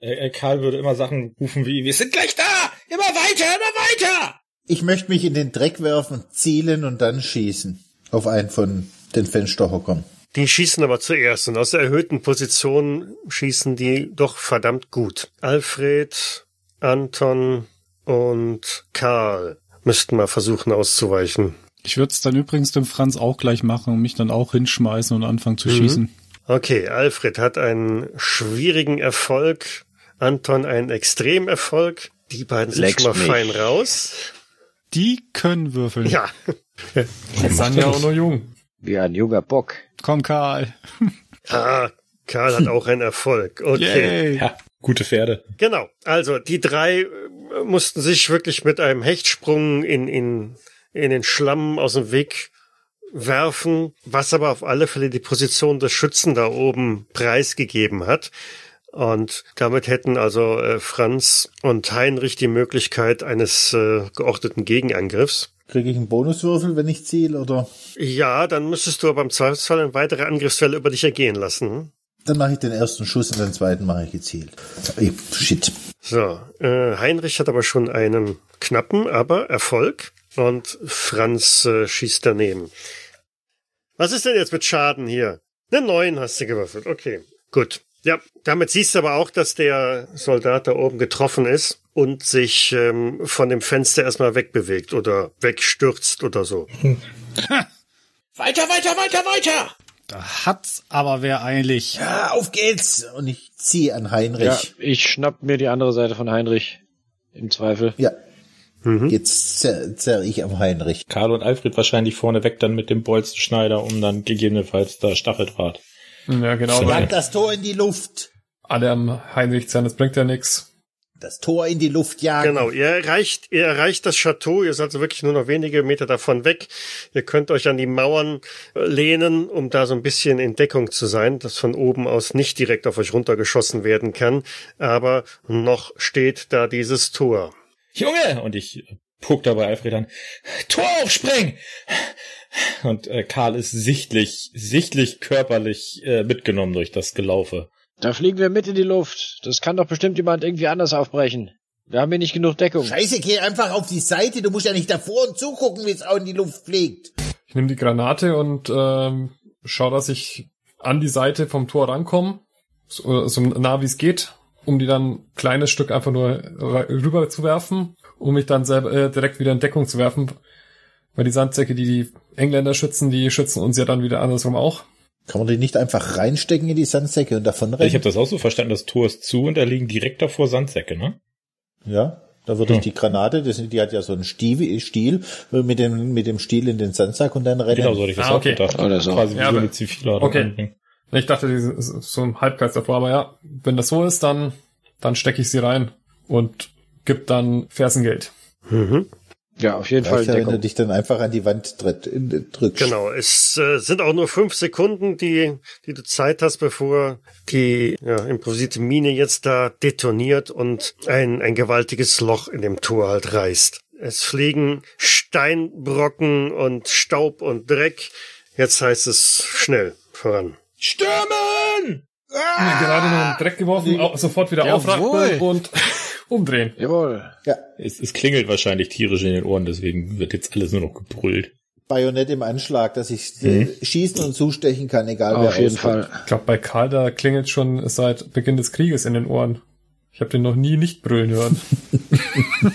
Äh, Karl würde immer Sachen rufen wie, wir sind gleich da! Immer weiter, immer weiter! Ich möchte mich in den Dreck werfen, zielen und dann schießen. Auf einen von den Fensterhockern. Die schießen aber zuerst und aus der erhöhten Position schießen die doch verdammt gut. Alfred, Anton und Karl müssten mal versuchen auszuweichen. Ich würde es dann übrigens dem Franz auch gleich machen und mich dann auch hinschmeißen und anfangen zu Mhm. schießen. Okay, Alfred hat einen schwierigen Erfolg, Anton einen Extremerfolg. Die beiden sind Leck's schon mal mich. fein raus. Die können würfeln. Ja, Sanja auch noch jung. Wie ein junger Bock. Komm, Karl. ah, Karl hat auch einen Erfolg. Okay. Yay. Ja, gute Pferde. Genau. Also die drei äh, mussten sich wirklich mit einem Hechtsprung in, in, in den Schlamm aus dem Weg werfen, was aber auf alle Fälle die Position des Schützen da oben preisgegeben hat. Und damit hätten also äh, Franz und Heinrich die Möglichkeit eines äh, geordneten Gegenangriffs. Kriege ich einen Bonuswürfel, wenn ich ziel, oder? Ja, dann müsstest du aber im Zweifelsfall eine weitere Angriffswelle über dich ergehen lassen. Dann mache ich den ersten Schuss und den zweiten mache ich gezielt. Ey, shit. So, äh, Heinrich hat aber schon einen knappen, aber Erfolg. Und Franz äh, schießt daneben. Was ist denn jetzt mit Schaden hier? Eine neun hast du gewürfelt. Okay, gut. Ja, damit siehst du aber auch, dass der Soldat da oben getroffen ist und sich ähm, von dem Fenster erstmal wegbewegt oder wegstürzt oder so. Weiter, weiter, weiter, weiter! Da hat's aber wer eilig. Ja, auf geht's! Und ich ziehe an Heinrich. Ja, ich schnapp mir die andere Seite von Heinrich. Im Zweifel. Ja. Jetzt zerr, zerr ich am Heinrich. Karl und Alfred wahrscheinlich vorneweg dann mit dem Bolzenschneider, um dann gegebenenfalls da Stacheldraht. Ja, genau. Schlag das Tor in die Luft. alle am Heinrich zerren, das bringt ja nix. Das Tor in die Luft jagen. Genau, ihr erreicht, ihr erreicht das Chateau, ihr seid also wirklich nur noch wenige Meter davon weg. Ihr könnt euch an die Mauern äh, lehnen, um da so ein bisschen in Deckung zu sein, dass von oben aus nicht direkt auf euch runtergeschossen werden kann. Aber noch steht da dieses Tor. Junge! Und ich guck dabei Alfred an. Tor aufspringen! Und äh, Karl ist sichtlich, sichtlich körperlich äh, mitgenommen durch das Gelaufe. Da fliegen wir mit in die Luft. Das kann doch bestimmt jemand irgendwie anders aufbrechen. Wir haben hier nicht genug Deckung. Scheiße, geh einfach auf die Seite. Du musst ja nicht davor und zugucken, wie es auch in die Luft fliegt. Ich nehme die Granate und ähm, schau, dass ich an die Seite vom Tor rankomme, so, so nah wie es geht, um die dann ein kleines Stück einfach nur rüber zu werfen, um mich dann selber äh, direkt wieder in Deckung zu werfen. Weil die Sandsäcke, die die Engländer schützen, die schützen uns ja dann wieder andersrum auch. Kann man die nicht einfach reinstecken in die Sandsäcke und davon rennen? Ich habe das auch so verstanden, das Tor ist zu und da liegen direkt davor Sandsäcke, ne? Ja, da würde ich Hm. die Granate, das, die hat ja so einen Stiel, Stiel äh, mit dem, mit dem Stiel in den Sandsack und dann rennen. Genau, so hatte ich das Ah, auch okay. gedacht. Oder so. Quasi wie Ja, so aber- eine Zivilladung. Okay. anbringen. Ich dachte, die ist so ein Halbkreis davor, aber ja, wenn das so ist, dann, dann stecke ich sie rein und gib dann Fersengeld. Mhm. Ja, auf jeden Fall ja, wenn du dich dann einfach an die Wand tritt, drückst. Genau, es äh, sind auch nur fünf Sekunden, die, die du Zeit hast, bevor die ja, improvisierte Mine jetzt da detoniert und ein, ein gewaltiges Loch in dem Tor halt reißt. Es fliegen Steinbrocken und Staub und Dreck. Jetzt heißt es schnell voran. Stürmen! Mir gerade noch einen Dreck geworfen, sofort wieder Jawohl. aufrappen und umdrehen. Jawohl. Es, es klingelt wahrscheinlich tierisch in den Ohren, deswegen wird jetzt alles nur noch gebrüllt. Bajonett im Anschlag, dass ich äh, schießen und zustechen kann, egal wer Auf jeden. Fall. Ich glaube, bei Karl, da klingelt schon seit Beginn des Krieges in den Ohren. Ich habe den noch nie nicht brüllen hören.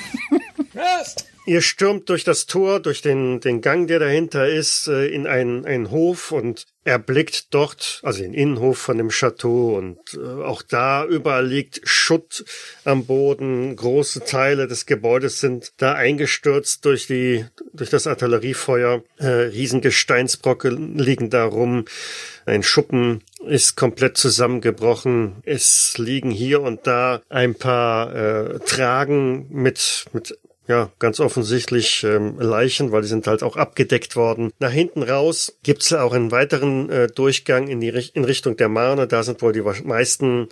Ihr stürmt durch das Tor, durch den, den Gang, der dahinter ist, äh, in einen, einen Hof und erblickt dort, also den Innenhof von dem Chateau und äh, auch da überall liegt Schutt am Boden. Große Teile des Gebäudes sind da eingestürzt durch die, durch das Artilleriefeuer. Äh, Riesengesteinsbrocken liegen da rum. Ein Schuppen ist komplett zusammengebrochen. Es liegen hier und da ein paar äh, Tragen mit, mit ja, ganz offensichtlich ähm, Leichen, weil die sind halt auch abgedeckt worden. Nach hinten raus gibt's auch einen weiteren äh, Durchgang in die Richt in Richtung der Marne. Da sind wohl die meisten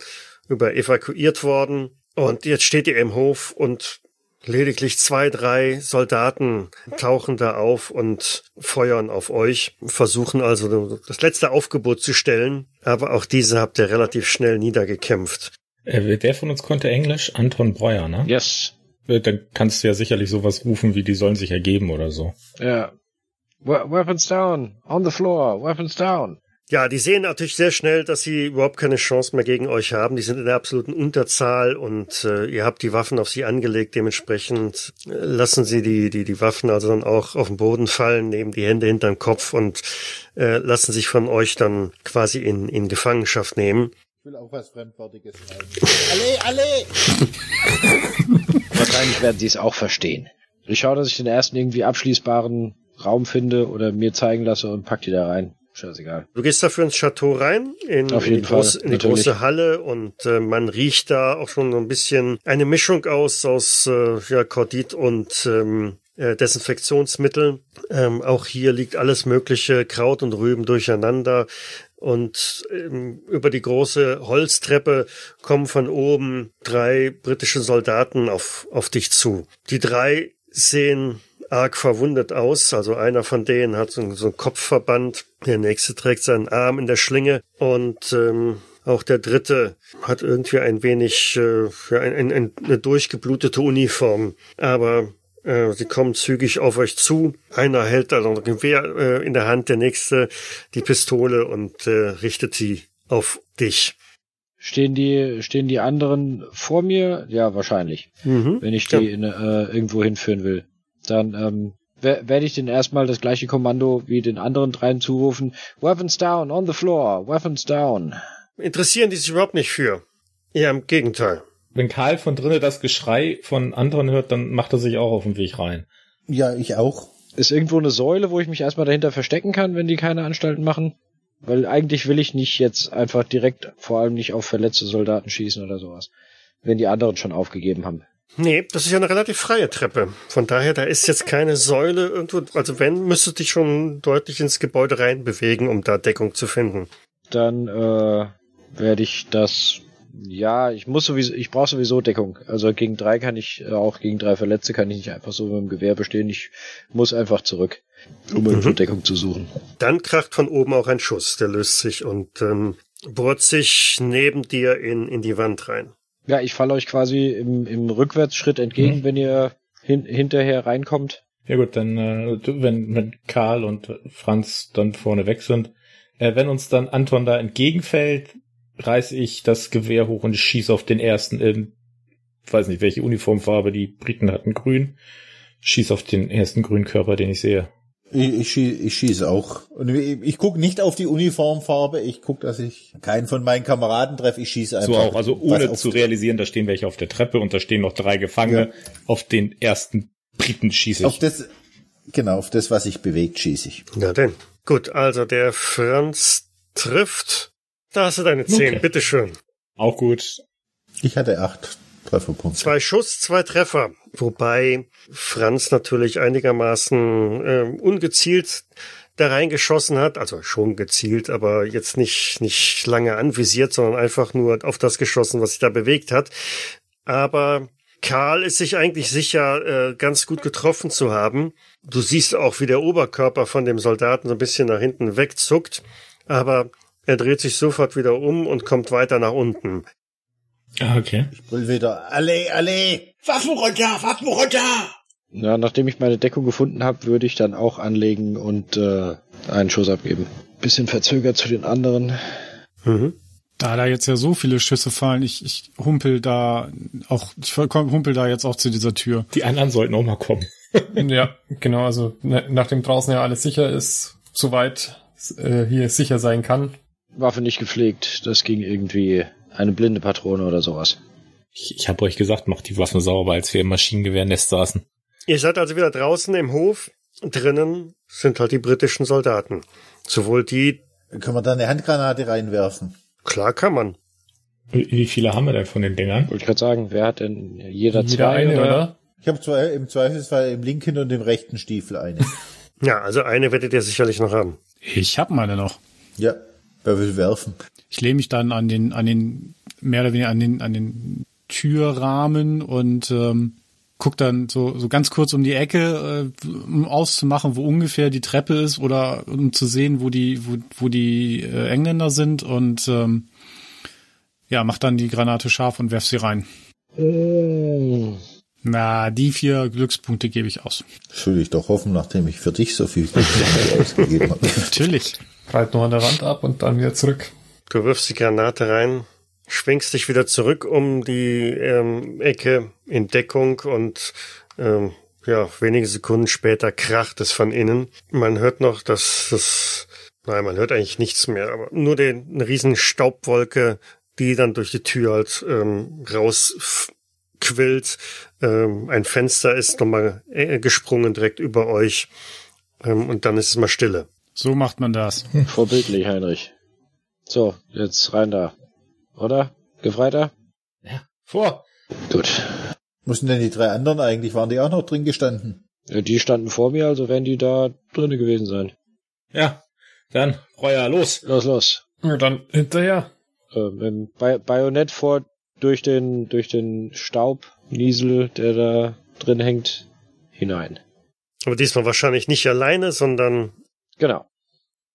über evakuiert worden. Und jetzt steht ihr im Hof und lediglich zwei, drei Soldaten tauchen da auf und feuern auf euch, versuchen also das letzte Aufgebot zu stellen. Aber auch diese habt ihr relativ schnell niedergekämpft. Äh, der von uns konnte Englisch? Anton Breuer, ne? Yes. Dann kannst du ja sicherlich sowas rufen, wie die sollen sich ergeben oder so. Ja. We weapons down. On the floor. Weapons down. Ja, die sehen natürlich sehr schnell, dass sie überhaupt keine Chance mehr gegen euch haben. Die sind in der absoluten Unterzahl und äh, ihr habt die Waffen auf sie angelegt. Dementsprechend äh, lassen sie die, die, die Waffen also dann auch auf den Boden fallen, nehmen die Hände hinterm Kopf und äh, lassen sich von euch dann quasi in, in Gefangenschaft nehmen. Ich will auch was Fremdwortiges schreiben. alle, alle! Wahrscheinlich werden sie es auch verstehen. Ich schaue, dass ich den ersten irgendwie abschließbaren Raum finde oder mir zeigen lasse und pack die da rein. Scheißegal. Du gehst dafür ins Chateau rein, in, in, die, große, in die große Halle und äh, man riecht da auch schon so ein bisschen eine Mischung aus, aus äh, ja, Kordit und ähm, äh, Desinfektionsmittel. Ähm, auch hier liegt alles mögliche Kraut und Rüben durcheinander. Und ähm, über die große Holztreppe kommen von oben drei britische Soldaten auf, auf dich zu. Die drei sehen arg verwundet aus. Also einer von denen hat so, so einen Kopfverband, der nächste trägt seinen Arm in der Schlinge und ähm, auch der dritte hat irgendwie ein wenig äh, ein, ein, ein, eine durchgeblutete Uniform. Aber sie kommen zügig auf euch zu. Einer hält also ein Gewehr äh, in der Hand, der nächste die Pistole und äh, richtet sie auf dich. Stehen die, stehen die anderen vor mir? Ja, wahrscheinlich. Mhm. Wenn ich die Ja. in, äh, irgendwo hinführen will. Dann ähm, wer- werde ich den erstmal das gleiche Kommando wie den anderen dreien zurufen. Weapons down, on the floor, weapons down. Interessieren die sich überhaupt nicht für. Eher im Gegenteil. Wenn Karl von drinnen das Geschrei von anderen hört, dann macht er sich auch auf den Weg rein. Ja, ich auch. Ist irgendwo eine Säule, wo ich mich erstmal dahinter verstecken kann, wenn die keine Anstalten machen? Weil eigentlich will ich nicht jetzt einfach direkt, vor allem nicht auf verletzte Soldaten schießen oder sowas. wenn die anderen schon aufgegeben haben. Nee, das ist ja eine relativ freie Treppe. Von daher, da ist jetzt keine Säule irgendwo. Also wenn, müsstest du dich schon deutlich ins Gebäude reinbewegen, um da Deckung zu finden. Dann äh, werde ich das. Ja, ich muss sowieso, ich brauche sowieso Deckung. Also gegen drei kann ich, äh, auch gegen drei Verletzte kann ich nicht einfach so mit dem Gewehr bestehen. Ich muss einfach zurück, um irgendwo Deckung zu suchen. Dann kracht von oben auch ein Schuss, der löst sich und ähm, bohrt sich neben dir in, in die Wand rein. Ja, ich falle euch quasi im, im Rückwärtsschritt entgegen, Mhm. wenn ihr hin, hinterher reinkommt. Ja gut, dann äh, wenn, wenn Karl und Franz dann vorne weg sind, äh, wenn uns dann Anton da entgegenfällt, reiß ich das Gewehr hoch und schieß auf den ersten in, weiß nicht welche Uniformfarbe die Briten hatten, grün. Schieß auf den ersten grünen Körper, den ich sehe. Ich, ich, schie- ich schieße auch. Und ich, ich gucke nicht auf die Uniformfarbe, ich gucke, dass ich keinen von meinen Kameraden treffe, ich schieße einfach. So auch, also ohne auf- zu realisieren, da stehen welche auf der Treppe und da stehen noch drei Gefangene. Auf den ersten Briten schieße Auf ich. das, genau, auf das, was sich bewegt, schieße ich. Ja denn. Gut, also der Franz trifft. Da hast du deine zehn, Okay. bitteschön. Auch gut. Ich hatte acht Trefferpunkte. Zwei Schuss, zwei Treffer. Wobei Franz natürlich einigermaßen ähm, ungezielt da reingeschossen hat. Also schon gezielt, aber jetzt nicht, nicht lange anvisiert, sondern einfach nur auf das geschossen, was sich da bewegt hat. Aber Karl ist sich eigentlich sicher, äh, ganz gut getroffen zu haben. Du siehst auch, wie der Oberkörper von dem Soldaten so ein bisschen nach hinten wegzuckt. Aber er dreht sich sofort wieder um und kommt weiter nach unten. Ah, okay. Ich will wieder, alle, alle! Waffen runter, Waffen runter! Ja, nachdem ich meine Deckung gefunden habe, würde ich dann auch anlegen und äh, einen Schuss abgeben. Bisschen verzögert zu den anderen. Mhm. Da da jetzt ja so viele Schüsse fallen, ich, ich humpel da auch, ich humpel da jetzt auch zu dieser Tür. Die anderen sollten auch mal kommen. Ja, genau, also ne- nachdem draußen ja alles sicher ist, soweit äh, hier sicher sein kann. Waffe nicht gepflegt. Das ging irgendwie eine blinde Patrone oder sowas. Ich, ich habe euch gesagt, macht die Waffen sauber, als wir im Maschinengewehrnest saßen. Ihr seid also wieder draußen im Hof. Drinnen sind halt die britischen Soldaten. Sowohl die, Können wir da eine Handgranate reinwerfen? klar kann man. Wie viele haben wir denn von den Dingern? Wollte ich gerade sagen, wer hat denn jeder, Jeder zwei eine, oder? oder? Ich habe zwei, im Zweifelsfall im linken und im rechten Stiefel eine. Ja, also eine werdet ihr sicherlich noch haben. Ich hab meine noch. ja, wer will werfen? Ich lehne mich dann an den, an den, mehr oder weniger an den, an den Türrahmen und ähm, guck dann so, so ganz kurz um die Ecke, äh, um auszumachen, wo ungefähr die Treppe ist oder um zu sehen, wo die, wo, wo die äh, Engländer sind und ähm, ja, mach dann die Granate scharf und werf sie rein. Mmh. Na, die vier Glückspunkte gebe ich aus. Das will ich doch hoffen, nachdem ich für dich so viel Glück ausgegeben habe. Natürlich. Breit nur an der Wand ab und dann wieder zurück. Du wirfst die Granate rein, schwingst dich wieder zurück um die ähm, Ecke in Deckung und ähm, ja, wenige Sekunden später kracht es von innen. Man hört noch, dass das, nein, man hört eigentlich nichts mehr, aber nur den, eine riesen Staubwolke, die dann durch die Tür halt ähm, rausquillt. Ähm, ein Fenster ist nochmal äh, gesprungen direkt über euch ähm, und dann ist es mal Stille. So macht man das. Vorbildlich, Heinrich. So, jetzt rein da. Oder? Gefreiter? Ja, vor! Gut. Wo sind denn die drei anderen eigentlich? Waren die auch noch drin gestanden? Ja, Die standen vor mir, also werden die da drinnen gewesen sein. Ja, dann, Reuer, los! Los, los. Ja, dann hinterher. Äh, mit dem Ba- Bajonett vor durch den, durch den Staubniesel, der da drin hängt, hinein. Aber diesmal wahrscheinlich nicht alleine, sondern Genau.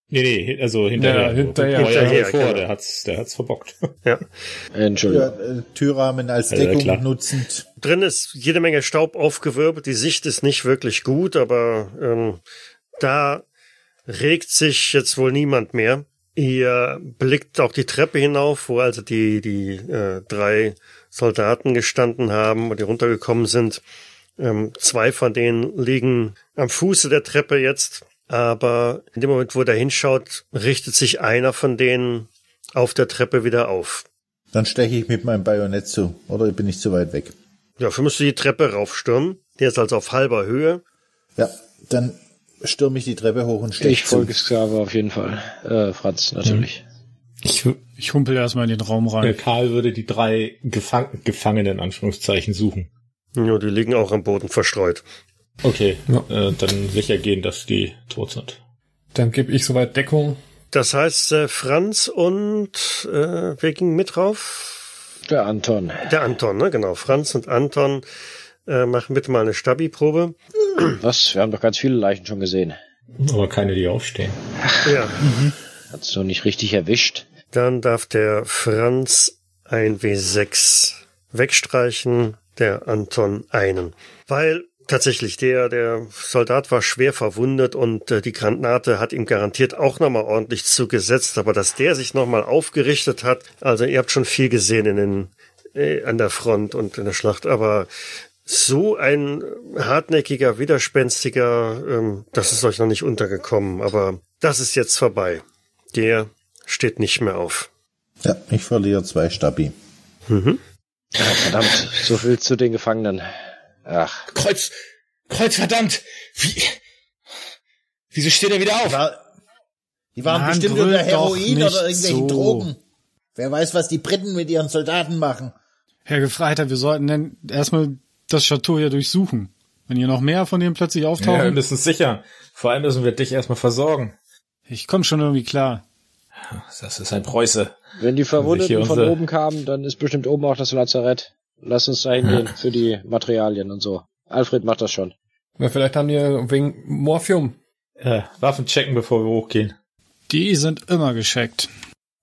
Nee, nee, also hinterher. Ja, hinterher. Reuer Hinterher, vor, genau. der hat's, der hat's verbockt. Entschuldigung. Ja, äh, Türrahmen als Ja, ja, Deckung klar. nutzend. drin ist jede Menge Staub aufgewirbelt. Die Sicht ist nicht wirklich gut, aber ähm, da regt sich jetzt wohl niemand mehr. Ihr blickt auch die Treppe hinauf, wo also die, die äh, drei Soldaten gestanden haben und die runtergekommen sind. Ähm, zwei von denen liegen am Fuße der Treppe jetzt, aber in dem Moment, wo er hinschaut, richtet sich einer von denen auf der Treppe wieder auf. Dann steche ich mit meinem Bajonett zu. Oder bin ich zu weit weg? Dafür musst du die Treppe raufstürmen. Der ist also auf halber Höhe. Ja, dann stürme ich die Treppe hoch und steche Ich zu. folge Sklave auf jeden Fall. Äh, Franz, natürlich. Ich, Ich humpel erstmal in den Raum Der rein. Karl würde die drei Gefang Gefangenen in Anführungszeichen suchen. Ja, die liegen auch am Boden verstreut. Okay, Ja. äh, dann sicher gehen, dass die tot sind. Dann gebe ich soweit Deckung. Das heißt, äh, Franz und äh, wer ging mit drauf? Der Anton. Der Anton, ne? Genau. Franz und Anton äh, machen bitte mal eine Stabi-Probe. Was? Wir haben doch ganz viele Leichen schon gesehen. Aber keine, die aufstehen. Ja. Hat's noch nicht richtig erwischt. Dann darf der Franz ein W6 wegstreichen, der Anton einen. Weil tatsächlich der, der Soldat war schwer verwundet und äh, die Granate hat ihm garantiert auch nochmal ordentlich zugesetzt, aber dass der sich nochmal aufgerichtet hat, also ihr habt schon viel gesehen in den, äh, an der Front und in der Schlacht, aber so ein hartnäckiger, widerspenstiger, ähm, das ist euch noch nicht untergekommen, aber das ist jetzt vorbei. Der steht nicht mehr auf. Ja, ich verliere zwei Stabi. Ja, verdammt, so viel zu den Gefangenen. Ach, Kreuz, Kreuz, verdammt! Wie, wieso steht er wieder auf? War, die waren Mann, bestimmt unter Heroin oder irgendwelchen so. Drogen. Wer weiß, was die Briten mit ihren Soldaten machen. Herr Gefreiter, wir sollten denn erstmal das Chateau hier durchsuchen. Wenn hier noch mehr von denen plötzlich Ja, wir auftauchen, müssen sicher. Vor allem müssen wir dich erstmal versorgen. ich komme schon irgendwie klar. Das ist ein Preuße. wenn die Verwundeten von oben kamen, dann ist bestimmt oben auch das Lazarett. Lass uns da hingehen für die Materialien und so. Alfred macht das schon. Ja, vielleicht haben die ja wegen Morphium. Äh, Waffen checken, bevor wir hochgehen. Die sind immer gescheckt.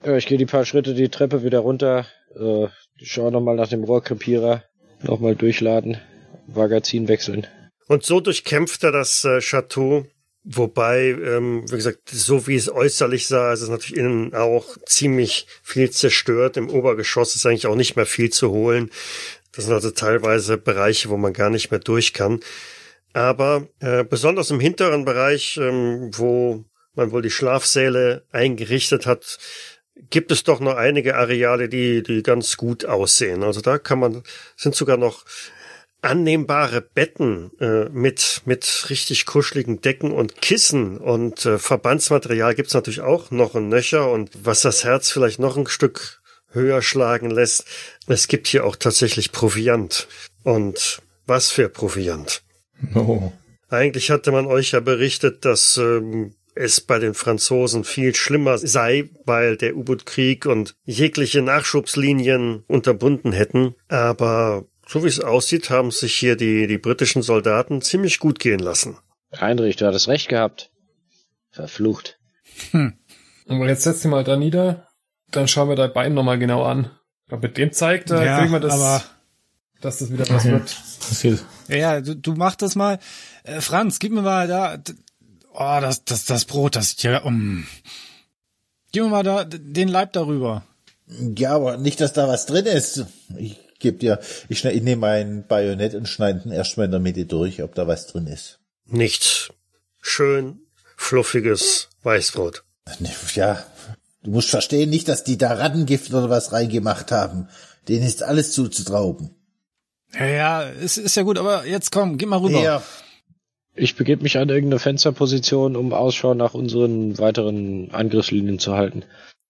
Ja, ich gehe die paar Schritte die Treppe wieder runter. Äh, schau nochmal nach dem Rohrkrepierer. Nochmal durchladen. Magazin wechseln. Und so durchkämpft er das äh, Chateau. Wobei, ähm, wie gesagt, so wie es äußerlich sah, ist es natürlich innen auch ziemlich viel zerstört. Im Obergeschoss ist eigentlich auch nicht mehr viel zu holen. Das sind also teilweise Bereiche, wo man gar nicht mehr durch kann. Aber äh, besonders im hinteren Bereich, ähm, wo man wohl die Schlafsäle eingerichtet hat, gibt es doch noch einige Areale, die, die ganz gut aussehen. Also da kann man, sind sogar noch annehmbare Betten äh, mit mit richtig kuscheligen Decken und Kissen und äh, Verbandsmaterial gibt's natürlich auch noch ein Nöcher und was das Herz vielleicht noch ein Stück höher schlagen lässt, es gibt hier auch tatsächlich Proviant. Und was für Proviant? Oh. Eigentlich hatte man euch ja berichtet, dass ähm, es bei den Franzosen viel schlimmer sei, weil der U-Boot-Krieg und jegliche Nachschubslinien unterbunden hätten. Aber so wie es aussieht, haben sich hier die, die britischen Soldaten ziemlich gut gehen lassen. Heinrich, du hattest recht gehabt. Verflucht. Und jetzt setz dich mal da nieder. Dann schauen wir dein Bein nochmal genau an. Glaub, mit dem zeigt, da Ja, kriegen wir das, aber- dass das wieder was wird. Das hier, Ja, ja, du, du mach das mal. Äh, Franz, gib mir mal da. Oh, das, das, das Brot, das sieht ja. Um. Gib mir mal da den Leib darüber. Ja, aber nicht, dass da was drin ist. Ich geb dir, ich, schneid- ich nehme mein Bajonett und schneide ihn erstmal in der Mitte durch, ob da was drin ist. Nichts. Schön, fluffiges Weißbrot. Ja, du musst verstehen, nicht, dass die da Rattengift oder was reingemacht haben. Denen ist alles zuzutrauben. Ja, ja, ist, ist ja gut, aber jetzt komm, gib mal rüber. Ja, Ich begebe mich an irgendeine Fensterposition, um Ausschau nach unseren weiteren Angriffslinien zu halten.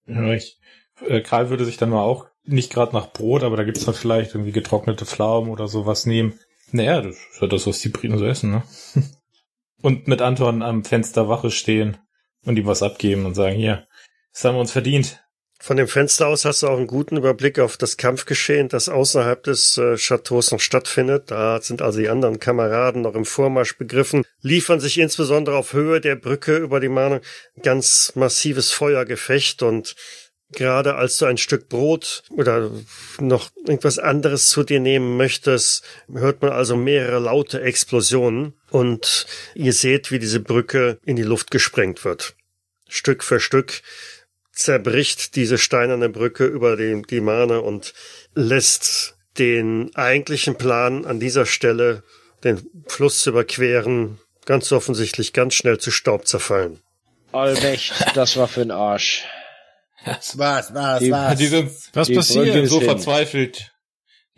ja, ich, äh, Karl würde sich dann mal auch nicht gerade nach Brot, aber da gibt's dann vielleicht irgendwie getrocknete Pflaumen oder sowas nehmen. Naja, das ist ja das, was die Briten so essen, ne? Und mit Anton am Fenster Wache stehen und ihm was abgeben und sagen, hier, das haben wir uns verdient. Von dem Fenster aus hast du auch einen guten Überblick auf das Kampfgeschehen, das außerhalb des äh, Chateaus noch stattfindet. Da sind also die anderen Kameraden noch im Vormarsch begriffen, liefern sich insbesondere auf Höhe der Brücke über die Mahne ganz massives Feuergefecht und gerade als du ein Stück Brot oder noch irgendwas anderes zu dir nehmen möchtest, hört man also mehrere laute Explosionen und ihr seht, wie diese Brücke in die Luft gesprengt wird. Stück für Stück zerbricht diese steinerne Brücke über die, die Mahne und lässt den eigentlichen Plan an dieser Stelle, den Fluss zu überqueren, ganz offensichtlich ganz schnell zu Staub zerfallen. Allmächt, das war für ein Arsch. Was, was, Die- was. Die sind, Was Die die passiert? sind so verzweifelt.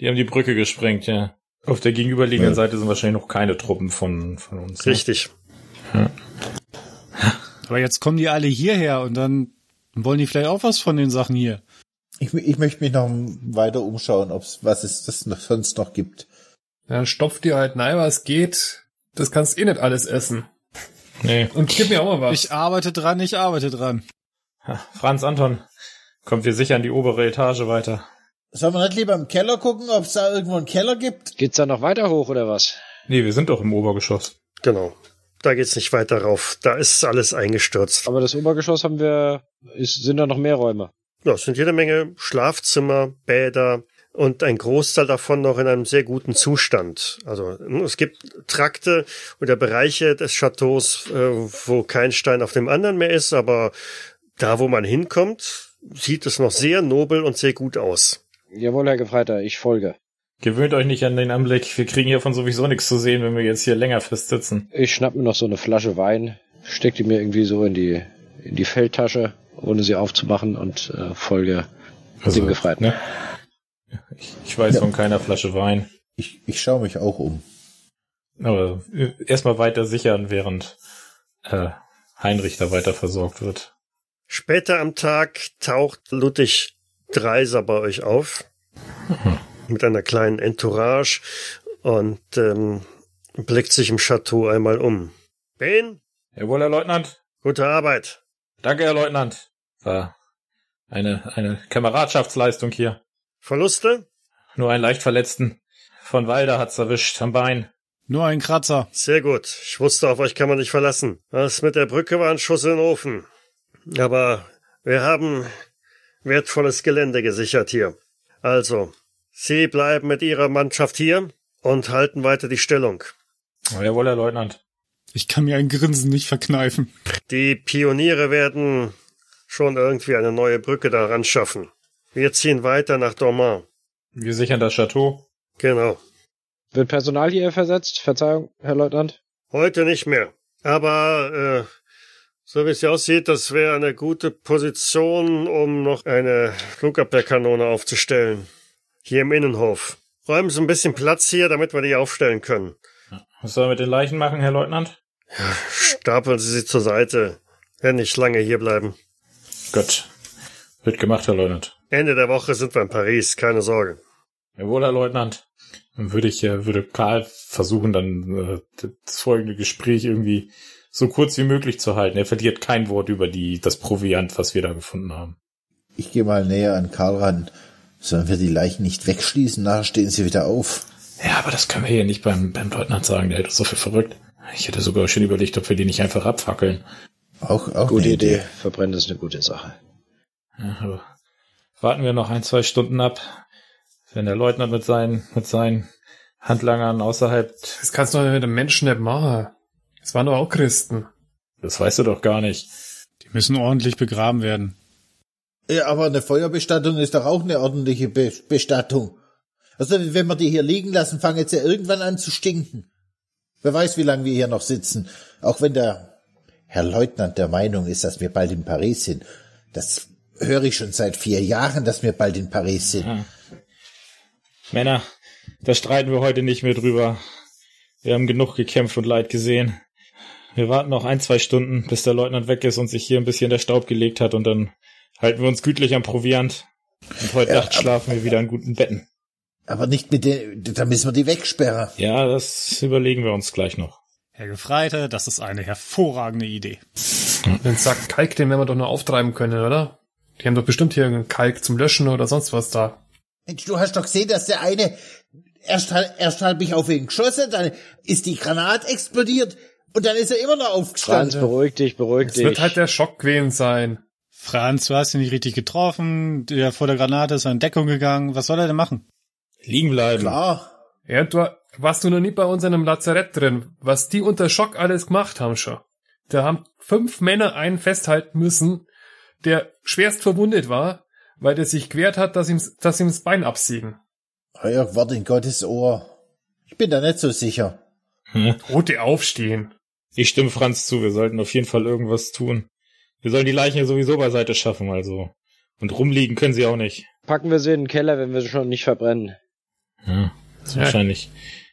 Die haben die Brücke gesprengt, ja. Auf der gegenüberliegenden Ja. Seite sind wahrscheinlich noch keine Truppen von, von uns. ne? Richtig. Aber jetzt kommen die alle hierher und dann wollen die vielleicht auch was von den Sachen hier. Ich, ich möchte mich noch weiter umschauen, ob's was es das noch, sonst noch gibt. Ja, stopf dir halt nein, was geht. Das kannst eh nicht alles essen. Nee. Und gib mir auch mal was. Ich arbeite dran, ich arbeite dran. Franz Anton, kommt wir sicher an die obere Etage weiter. Sollen wir nicht lieber im Keller gucken, ob es da irgendwo einen Keller gibt? Geht's da noch weiter hoch oder was? Nee, wir sind doch im Obergeschoss. Genau. Da geht's nicht weiter rauf. Da ist alles eingestürzt. Aber das Obergeschoss haben wir, ist, sind da noch mehr Räume. Ja, es sind jede Menge Schlafzimmer, Bäder und ein Großteil davon noch in einem sehr guten Zustand. Also es gibt Trakte oder Bereiche des Chateaus, äh, wo kein Stein auf dem anderen mehr ist, aber da, wo man hinkommt, sieht es noch sehr nobel und sehr gut aus. Jawohl, Herr Gefreiter, ich folge. Gewöhnt euch nicht an den Anblick. Wir kriegen hiervon sowieso nichts zu sehen, wenn wir jetzt hier länger festsitzen. Ich schnapp mir noch so eine Flasche Wein, steck die mir irgendwie so in die, in die Feldtasche, ohne sie aufzumachen und äh, folge dem Gefreiten. Ne? Ich, ich weiß von keiner Flasche Wein. Ich, ich schaue mich auch um. Aber äh, erstmal weiter sichern, während äh, Heinrich da weiter versorgt wird. Später am Tag taucht Ludwig Dreiser bei euch auf. Mit einer kleinen Entourage und ähm, blickt sich im Chateau einmal um. Ben, Jawohl, Herr Leutnant. gute Arbeit. Danke, Herr Leutnant. War eine, eine Kameradschaftsleistung hier. Verluste? Nur einen leicht Verletzten. Von Walder hat's erwischt, am Bein. Nur ein Kratzer. Sehr gut. Ich wusste, auf euch kann man nicht verlassen. Das mit der Brücke war ein Schuss in den Ofen. Aber wir haben wertvolles Gelände gesichert hier. Also, Sie bleiben mit Ihrer Mannschaft hier und halten weiter die Stellung. Jawohl, Herr Leutnant. Ich kann mir ein Grinsen nicht verkneifen. Die Pioniere werden schon irgendwie eine neue Brücke daran schaffen. Wir ziehen weiter nach Dormant. Wir sichern das Chateau. Genau. Wird Personal hier versetzt? Verzeihung, Herr Leutnant. Heute nicht mehr. Aber äh, so wie es hier aussieht, das wäre eine gute Position, um noch eine Flugabwehrkanone aufzustellen. Hier im Innenhof. Räumen Sie ein bisschen Platz hier, damit wir die aufstellen können. Was sollen wir mit den Leichen machen, Herr Leutnant? Stapeln Sie sie zur Seite. Werden nicht lange hier bleiben. Gut. Wird gemacht, Herr Leutnant. Ende der Woche sind wir in Paris, keine Sorge. Jawohl, Herr Leutnant. Dann würde ich, äh, würde Karl versuchen, dann äh, das folgende Gespräch irgendwie so kurz wie möglich zu halten. Er verliert kein Wort über die das Proviant, was wir da gefunden haben. Ich gehe mal näher an Karl ran. Sollen wir die Leichen nicht wegschließen? Nachher stehen sie wieder auf. Ja, aber das können wir hier nicht beim, beim Leutnant sagen. Der hält uns so viel verrückt. Ich hätte sogar schon überlegt, ob wir die nicht einfach abfackeln. Auch, auch Gute eine Idee. Verbrennen ist eine gute Sache. Ja, aber warten wir noch ein, zwei Stunden ab. Wenn der Leutnant mit seinen, mit seinen Handlangern außerhalb, Das kannst du doch mit dem Menschen nicht machen. Das waren doch auch Christen. das weißt du doch gar nicht. Die müssen ordentlich begraben werden. Ja, aber eine Feuerbestattung ist doch auch eine ordentliche Be Bestattung. Also wenn wir die hier liegen lassen, fangen sie ja irgendwann an zu stinken. Wer weiß, wie lange wir hier noch sitzen. Auch wenn der Herr Leutnant der Meinung ist, dass wir bald in Paris sind. Das höre ich schon seit vier Jahren, dass wir bald in Paris sind. Ja. Männer, da streiten wir heute nicht mehr drüber. Wir haben genug gekämpft und Leid gesehen. Wir warten noch ein, zwei Stunden, bis der Leutnant weg ist und sich hier ein bisschen der Staub gelegt hat und dann halten wir uns gütlich am Proviant. Und heute Ja, Nacht schlafen wir wieder in guten Betten. Aber nicht mit den, da müssen wir die wegsperren. Ja, das überlegen wir uns gleich noch. Herr Gefreite, das ist eine hervorragende Idee. Den Sack Kalk, den werden wir doch nur auftreiben können, oder? Die haben doch bestimmt hier einen Kalk zum Löschen oder sonst was da. Mensch, du hast doch gesehen, dass der eine erst, erst halb mich auf ihn geschossen, dann ist die Granate explodiert und dann ist er immer noch Franz, aufgestanden. beruhig dich, beruhig Es dich. wird halt der Schock gewesen sein. Franz, du hast ihn nicht richtig getroffen. Der vor der Granate ist in Deckung gegangen. Was soll er denn machen? Liegen bleiben. Klar. Ja, du warst du noch nie bei uns in einem Lazarett drin. Was die unter Schock alles gemacht haben schon. Da haben fünf Männer einen festhalten müssen, der schwerst verwundet war, weil der sich gewehrt hat, dass ihm, dass ihm das Bein absiegen. Euer Wort in Gottes Ohr. Ich bin da nicht so sicher. Hm. Rote aufstehen. Ich stimme Franz zu, wir sollten auf jeden Fall irgendwas tun. Wir sollen die Leichen ja sowieso beiseite schaffen, also. Und rumliegen können sie auch nicht. Packen wir sie in den Keller, wenn wir sie schon nicht verbrennen. Ja, das ist Ja. wahrscheinlich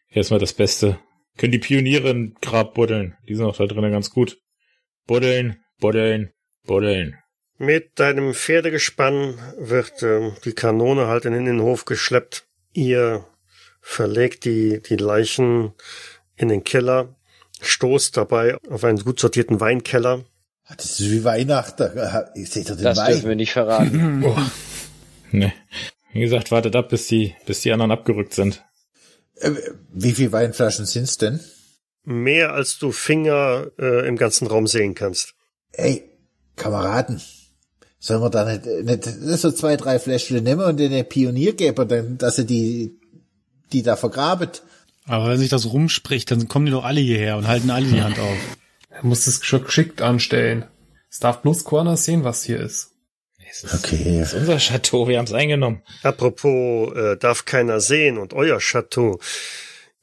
erstmal das Beste. Können die Pioniere ein Grab buddeln? Die sind auch da drinnen ganz gut. Buddeln, buddeln, buddeln. Mit deinem Pferdegespann wird äh, die Kanone halt in den Innenhof geschleppt. Ihr verlegt die, die Leichen in den Keller, stoßt dabei auf einen gut sortierten Weinkeller. Das ist wie Weihnachten. Ihr seht doch den Das dürfen wir Wein. nicht verraten. Ne. Wie gesagt, wartet ab, bis die, bis die anderen abgerückt sind. Äh, Wie viele Weinflaschen sind's denn? Mehr als du Finger äh, im ganzen Raum sehen kannst. Ey, Kameraden, sollen wir da nicht, nicht so zwei, drei Fläschchen nehmen und den Pionier geben, dann, dass sie die, die da vergrabet? Aber wenn sich das rumspricht, dann kommen die doch alle hierher und halten alle die Hand auf. Er muss es schon geschickt anstellen. Es darf bloß keiner sehen, was hier ist. Es ist, Okay. das ist unser Chateau, wir haben es eingenommen. Apropos, äh, darf keiner sehen und euer Chateau.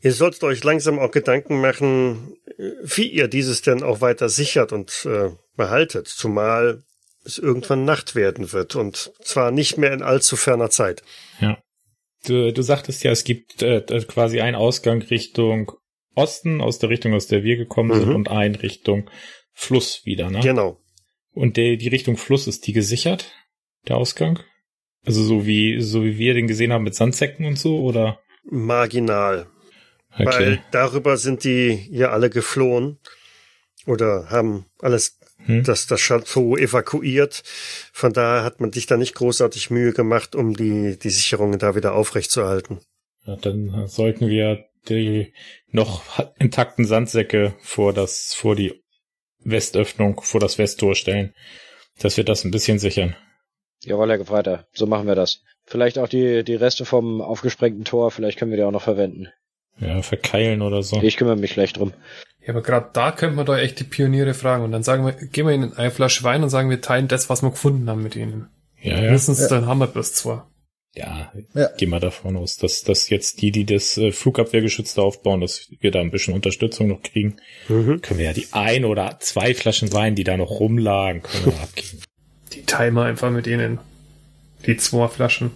Ihr solltet euch langsam auch Gedanken machen, äh, wie ihr dieses denn auch weiter sichert und äh, behaltet, zumal es irgendwann Nacht werden wird und zwar nicht mehr in allzu ferner Zeit. Ja. Du, du sagtest ja, es gibt äh, quasi einen Ausgang Richtung Osten, aus der Richtung, aus der wir gekommen sind, Mhm. und einen Richtung Fluss wieder, ne? Genau. Und der, die Richtung Fluss ist die gesichert, der Ausgang? Also so wie, so wie wir den gesehen haben mit Sandsäcken und so, oder? Marginal. Okay. Weil darüber sind die ja alle geflohen oder haben alles Hm. das, das Chateau evakuiert. Von daher hat man sich da nicht großartig Mühe gemacht, um die, die Sicherungen da wieder aufrechtzuerhalten. Ja, dann sollten wir die noch intakten Sandsäcke vor das, vor die Westöffnung, vor das Westtor stellen, dass wir das ein bisschen sichern. Jawohl, Herr Gefreiter, so machen wir das. Vielleicht auch die, die Reste vom aufgesprengten Tor, vielleicht können wir die auch noch verwenden. Ja, verkeilen oder so. Ich kümmere mich gleich drum. Ja, aber gerade da könnte man doch echt die Pioniere fragen und dann sagen wir, gehen wir ihnen eine Flasche Wein und sagen, wir teilen das, was wir gefunden haben mit ihnen. Ja, ja. Mindestens dann haben wir bloß zwei. Ja, Ja. geh mal davon aus, dass, dass jetzt die, die das äh, Flugabwehrgeschütz da aufbauen, dass wir da ein bisschen Unterstützung noch kriegen. Mhm. Können wir ja die ein oder zwei Flaschen Wein, die da noch rumlagen, können wir abgeben. Die teilen wir einfach mit ihnen. Die zwei Flaschen.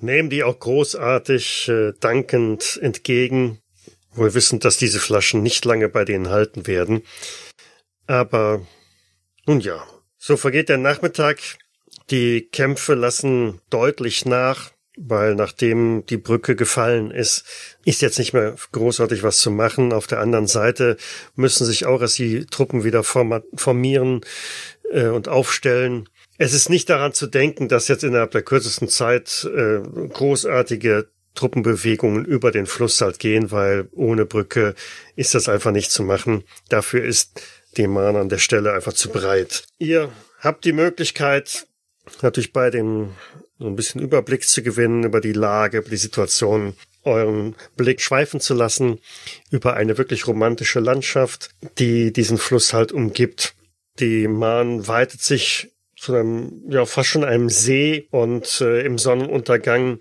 Nehmen die auch großartig äh, dankend entgegen, wohl wissend, dass diese Flaschen nicht lange bei denen halten werden. Aber nun ja, so vergeht der Nachmittag. Die Kämpfe lassen deutlich nach, weil nachdem die Brücke gefallen ist, ist jetzt nicht mehr großartig was zu machen. Auf der anderen Seite müssen sich auch erst die Truppen wieder formieren äh, und aufstellen. Es ist nicht daran zu denken, dass jetzt innerhalb der kürzesten Zeit äh, großartige Truppenbewegungen über den Fluss halt gehen, weil ohne Brücke ist das einfach nicht zu machen. Dafür ist die Mahn an der Stelle einfach zu breit. Ihr habt die Möglichkeit, natürlich bei dem so ein bisschen Überblick zu gewinnen über die Lage, über die Situation, euren Blick schweifen zu lassen über eine wirklich romantische Landschaft, die diesen Fluss halt umgibt. Die Mahn weitet sich zu einem, ja, fast schon einem See und äh, im Sonnenuntergang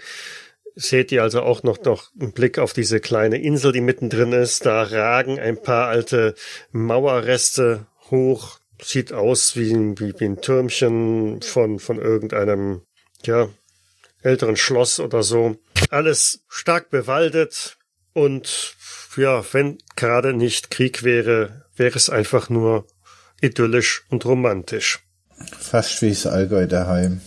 seht ihr also auch noch, noch einen Blick auf diese kleine Insel, die mittendrin ist. Da ragen ein paar alte Mauerreste hoch. Sieht aus wie, ein- wie, wie ein Türmchen von, von irgendeinem, ja, älteren Schloss oder so. Alles stark bewaldet und ja, wenn gerade nicht Krieg wäre, wäre es einfach nur idyllisch und romantisch. Fast wie das Allgäu daheim.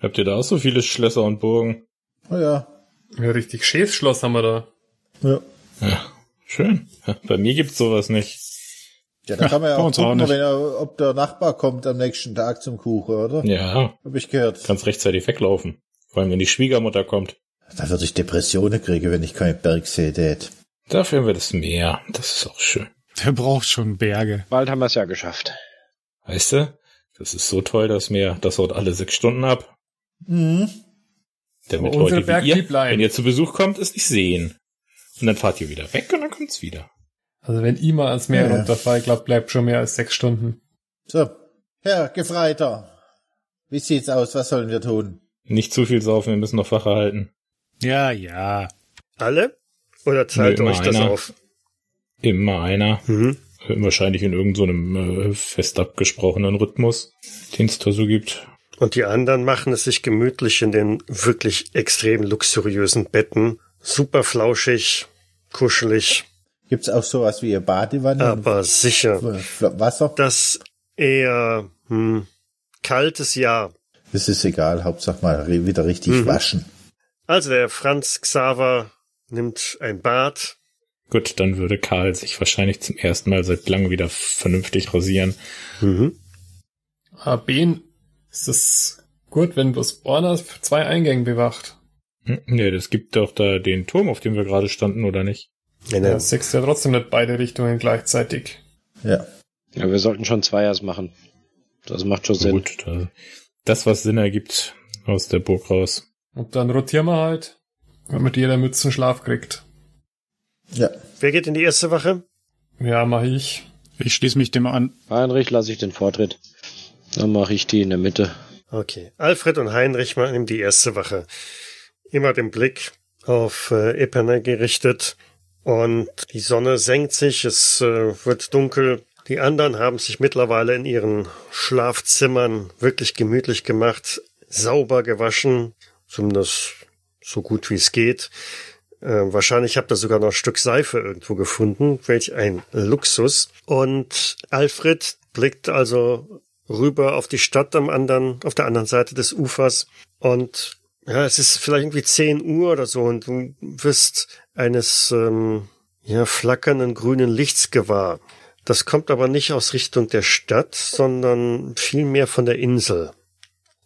Habt ihr da auch so viele Schlösser und Burgen? Oh ja. Ja, richtig Schäfschloss haben wir da. Ja. Ja, schön. Bei mir gibt's sowas nicht. Ja, da kann man ja auch auch gucken, nicht. wenn er, ob der Nachbar kommt am nächsten Tag zum Kuchen, oder? Ja, Hab ich gehört. kannst rechtzeitig weglaufen. Vor allem, wenn die Schwiegermutter kommt. Da würde ich Depressionen kriegen, wenn ich keinen Berg sehe, Dad. Dafür haben wir das Meer. Das ist auch schön. Der braucht schon Berge. Bald haben wir es ja geschafft. Weißt du? Das ist so toll, das Meer. Das haut alle sechs Stunden ab. Mhm. Damit Aber Leute wie ihr, wenn ihr zu Besuch kommt, es nicht sehen. Und dann fahrt ihr wieder weg und dann kommt's wieder. Also wenn ich mal ans Meer Ja. runterfahre, ich glaube, bleibt schon mehr als sechs Stunden. So. Herr Gefreiter. Wie sieht's aus? Was sollen wir tun? Nicht zu viel saufen, wir müssen noch Wache halten. Ja, ja. Alle? Oder teilt Nö, immer euch das einer. auf? Immer einer. Mhm. Wahrscheinlich in irgendeinem äh, fest abgesprochenen Rhythmus, den es da so gibt. Und die anderen machen es sich gemütlich in den wirklich extrem luxuriösen Betten. Super flauschig, kuschelig, Gibt's auch sowas wie eine Badewanne? aber sicher. Wasser? Das eher hm, kaltes Jahr. Es ist egal, Hauptsache mal wieder richtig Mhm. waschen. Also der Franz Xaver nimmt ein Bad. Gut, dann würde Karl sich wahrscheinlich zum ersten Mal seit langem wieder vernünftig rasieren. Mhm. Ah, Ben, ist es gut, wenn bloß Orna zwei Eingänge bewacht? Hm, Nee, das gibt doch da den Turm, auf dem wir gerade standen, oder nicht? Ja, ne, sechs ja trotzdem nicht beide Richtungen gleichzeitig. Ja. Ja, wir sollten schon Zweiers machen. Das macht schon Sinn. Gut, da, das, was Sinn ergibt, aus der Burg raus. Und dann rotieren wir halt, damit jeder Mützen Schlaf kriegt. Ja. Wer geht in die erste Wache? Ja, mach ich. Ich schließe mich dem an. Heinrich lasse ich den Vortritt. Dann mache ich die in der Mitte. Okay. Alfred und Heinrich machen die erste Wache. Immer den Blick auf äh, Epernay gerichtet. Und die Sonne senkt sich, es äh, wird dunkel. Die anderen haben sich mittlerweile in ihren Schlafzimmern wirklich gemütlich gemacht, sauber gewaschen, zumindest so gut wie es geht. Äh, wahrscheinlich habt ihr sogar noch ein Stück Seife irgendwo gefunden. Welch ein Luxus. Und Alfred blickt also rüber auf die Stadt am anderen, auf der anderen Seite des Ufers. Und ja, es ist vielleicht irgendwie 10 Uhr oder so und du wirst eines ähm, ja, flackernden grünen Lichts gewahr. Das kommt aber nicht aus Richtung der Stadt, sondern vielmehr von der Insel.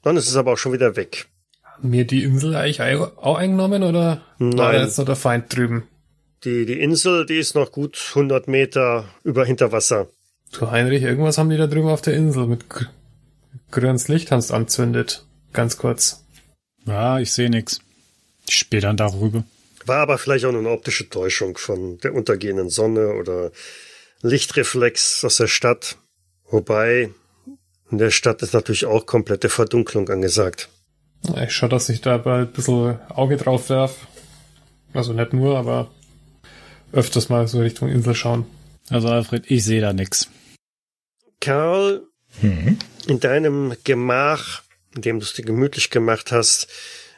Dann ist es aber auch schon wieder weg. Haben wir die Insel eigentlich ei- auch eingenommen oder war Nein. da jetzt noch der Feind drüben? Die, die Insel, die ist noch gut 100 Meter über Hinterwasser. Du Heinrich, irgendwas haben die da drüben auf der Insel mit gr grünes Licht haben's anzündet. Ganz kurz. Ja, ich sehe nix. Ich spähe dann darüber. War aber vielleicht auch nur eine optische Täuschung von der untergehenden Sonne oder Lichtreflex aus der Stadt. Wobei in der Stadt ist natürlich auch komplette Verdunklung angesagt. Ich schau, dass ich da bald ein bisschen Auge drauf werf. Also nicht nur, aber öfters mal so Richtung Insel schauen. Also Alfred, ich sehe da nix. Karl, Mhm. in deinem Gemach, in dem du es dir gemütlich gemacht hast,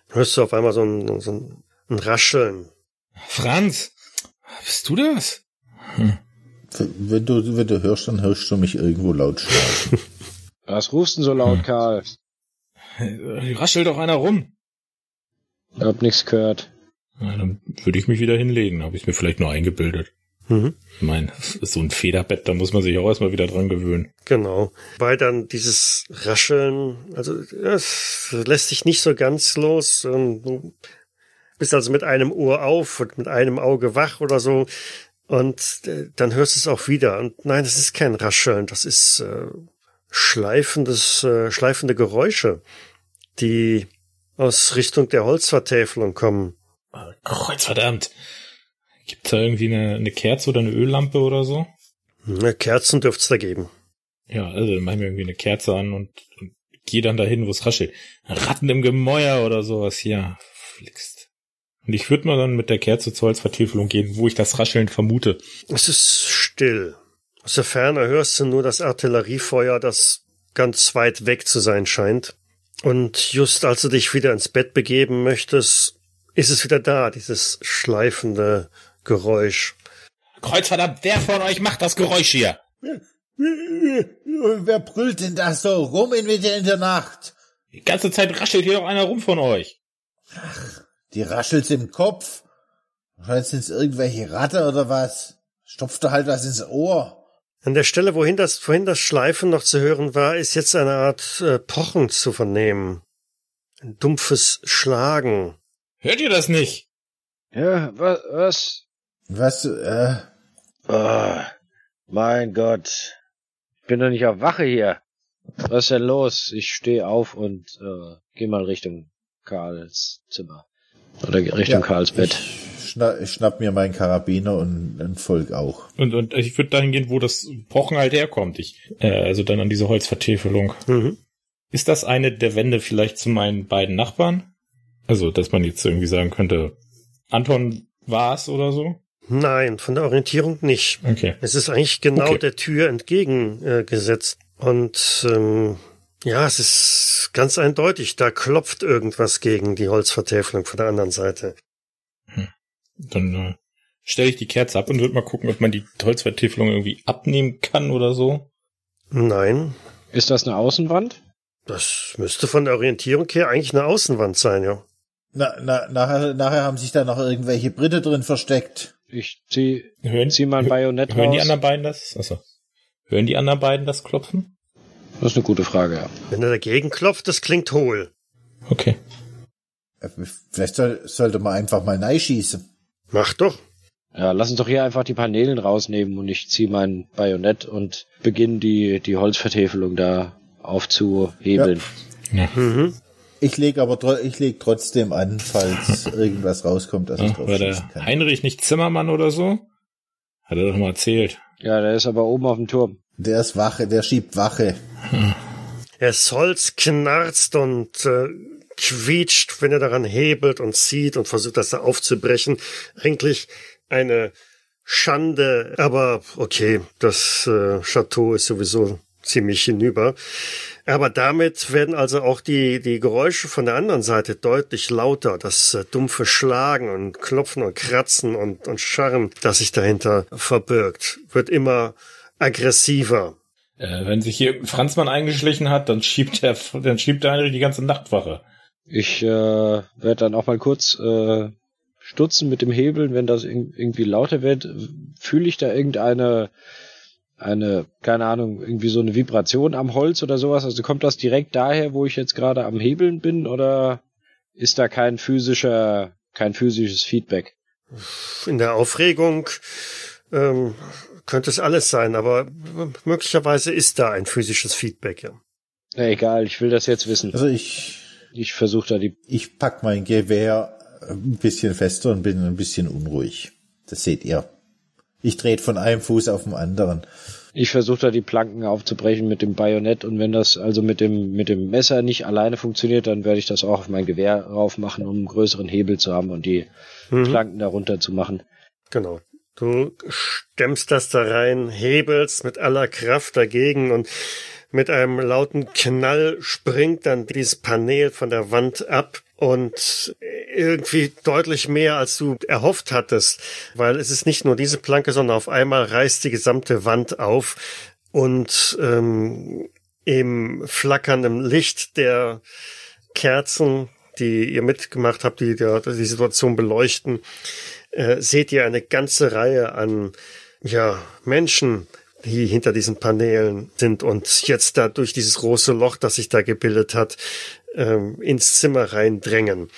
hörst du auf einmal so ein, so ein, ein Rascheln. Franz, bist du das? Wenn du, wenn du hörst, dann hörst du mich irgendwo laut schlafen. Was rufst denn so laut, Karl? Äh, Raschelt doch einer rum. Ich hab nichts gehört. Na, dann würde ich mich wieder hinlegen. Habe ich mir vielleicht nur eingebildet. Mhm. Ich meine, das ist so ein Federbett, da muss man sich auch erstmal wieder dran gewöhnen. Genau. Weil dann dieses Rascheln, also es lässt sich nicht so ganz los. Ähm, Du bist also mit einem Ohr auf und mit einem Auge wach oder so. Und äh, dann hörst du es auch wieder. Und nein, das ist kein Rascheln, das ist äh, schleifendes, äh, schleifende Geräusche, die aus Richtung der Holzvertäfelung kommen. Kreuzverdammt. Gibt's da irgendwie eine, eine Kerze oder eine Öllampe oder so? Ne, Kerzen dürft's da geben. Ja, also dann machen wir irgendwie eine Kerze an und, und geh dann dahin, wo es raschelt. Ratten im Gemäuer oder sowas hier. Flixt. Und ich würde mal dann mit der Kerze zur Holzvertäfelung gehen, wo ich das Rascheln vermute. Es ist still. Aus der Ferne hörst du nur das Artilleriefeuer, das ganz weit weg zu sein scheint. Und just als du dich wieder ins Bett begeben möchtest, ist es wieder da, dieses schleifende Geräusch. Kreuzverdammt, wer von euch macht das Geräusch hier? Wer brüllt denn da so rum in Mitte in der Nacht? Die ganze Zeit raschelt hier doch einer rum von euch. Die raschelt's im Kopf. Wahrscheinlich sind's irgendwelche Ratte oder was. Stopft da halt was ins Ohr. An der Stelle, wohin das, wohin das Schleifen noch zu hören war, ist jetzt eine Art äh, Pochen zu vernehmen. Ein dumpfes Schlagen. Hört ihr das nicht? Ja, was? was? Was, äh, Ah, mein Gott. Ich bin doch nicht auf Wache hier. Was ist denn los? Ich stehe auf und äh, gehe mal Richtung Karls Zimmer. Oder Richtung Ja, Karls Bett. Ich schnapp, ich schnapp mir meinen Karabiner und ein Volk auch. Und, und ich würde dahin gehen, wo das Pochen halt herkommt. Ich, äh, also dann an diese Holzvertäfelung. Mhm. Ist das eine der Wände vielleicht zu meinen beiden Nachbarn? Also, dass man jetzt irgendwie sagen könnte, Anton war's oder so? Nein, von der Orientierung nicht. Okay. Es ist eigentlich genau Okay. der Tür entgegengesetzt. Äh, gesetzt. und ähm, ja, es ist ganz eindeutig, da klopft irgendwas gegen die Holzvertäfelung von der anderen Seite. Dann äh, stelle ich die Kerze ab und würde mal gucken, ob man die Holzvertäfelung irgendwie abnehmen kann oder so. Nein, Ist das eine Außenwand? Das müsste von der Orientierung her eigentlich eine Außenwand sein, ja. Na, na, nachher, nachher haben sich da noch irgendwelche Brite drin versteckt. Ich zieh, Hören, zieh mein Bajonett hören die raus. anderen beiden das? Achso. Hören die anderen beiden das Klopfen? Das ist eine gute Frage, ja. Wenn er dagegen klopft, das klingt hohl. Okay. Äh, Vielleicht soll, sollte man einfach mal schießen. Mach doch. Ja, lass uns doch hier einfach die Paneelen rausnehmen und ich zieh mein Bajonett und beginne die, die Holzvertäfelung da aufzuhebeln. Mhm. Ich leg aber ich leg trotzdem an, falls irgendwas rauskommt, dass ich Ja, drauf war der schießen kann. Heinrich nicht Zimmermann oder so? Hat er doch mal erzählt. Ja, der ist aber oben auf dem Turm. Der ist Wache, der schiebt Wache. Das Holz knarzt und äh, quietscht, wenn er daran hebelt und zieht und versucht, das da aufzubrechen. Eigentlich eine Schande, aber okay, das äh, Chateau ist sowieso ziemlich hinüber. Aber damit werden also auch die, die Geräusche von der anderen Seite deutlich lauter. Das äh, dumpfe Schlagen und Klopfen und Kratzen und, und Scharren, das sich dahinter verbirgt, wird immer aggressiver. Äh, wenn sich hier Franzmann eingeschlichen hat, dann schiebt der, dann schiebt der Heinrich die ganze Nachtwache. Ich äh, werde dann auch mal kurz äh, stutzen mit dem Hebeln, wenn das ir- irgendwie lauter wird. Fühle ich da irgendeine, eine, keine Ahnung, irgendwie so eine Vibration am Holz oder sowas? Also kommt das direkt daher, wo ich jetzt gerade am Hebeln bin, oder ist da kein physischer, kein physisches Feedback? in der Aufregung ähm, könnte es alles sein, aber möglicherweise ist da ein physisches Feedback, ja. Na egal, ich will das jetzt wissen. Also ich, Ich versuche da die. ich pack mein Gewehr ein bisschen fester und bin ein bisschen unruhig. Das seht ihr. Ich drehe von einem Fuß auf den anderen. Ich versuche da die Planken aufzubrechen mit dem Bajonett und wenn das also mit dem mit dem Messer nicht alleine funktioniert, dann werde ich das auch auf mein Gewehr rauf machen, um einen größeren Hebel zu haben und die Mhm. Planken darunter zu machen. Genau. Du stemmst das da rein, hebelst mit aller Kraft dagegen und mit einem lauten Knall springt dann dieses Panel von der Wand ab und irgendwie deutlich mehr, als du erhofft hattest, weil es ist nicht nur diese Planke, sondern auf einmal reißt die gesamte Wand auf und ähm, im flackernden Licht der Kerzen, die ihr mitgemacht habt, die die, die Situation beleuchten, äh, seht ihr eine ganze Reihe an ja, Menschen, die hinter diesen Paneelen sind. Und jetzt da durch dieses große Loch, das sich da gebildet hat, ähm, ins Zimmer reindrängen.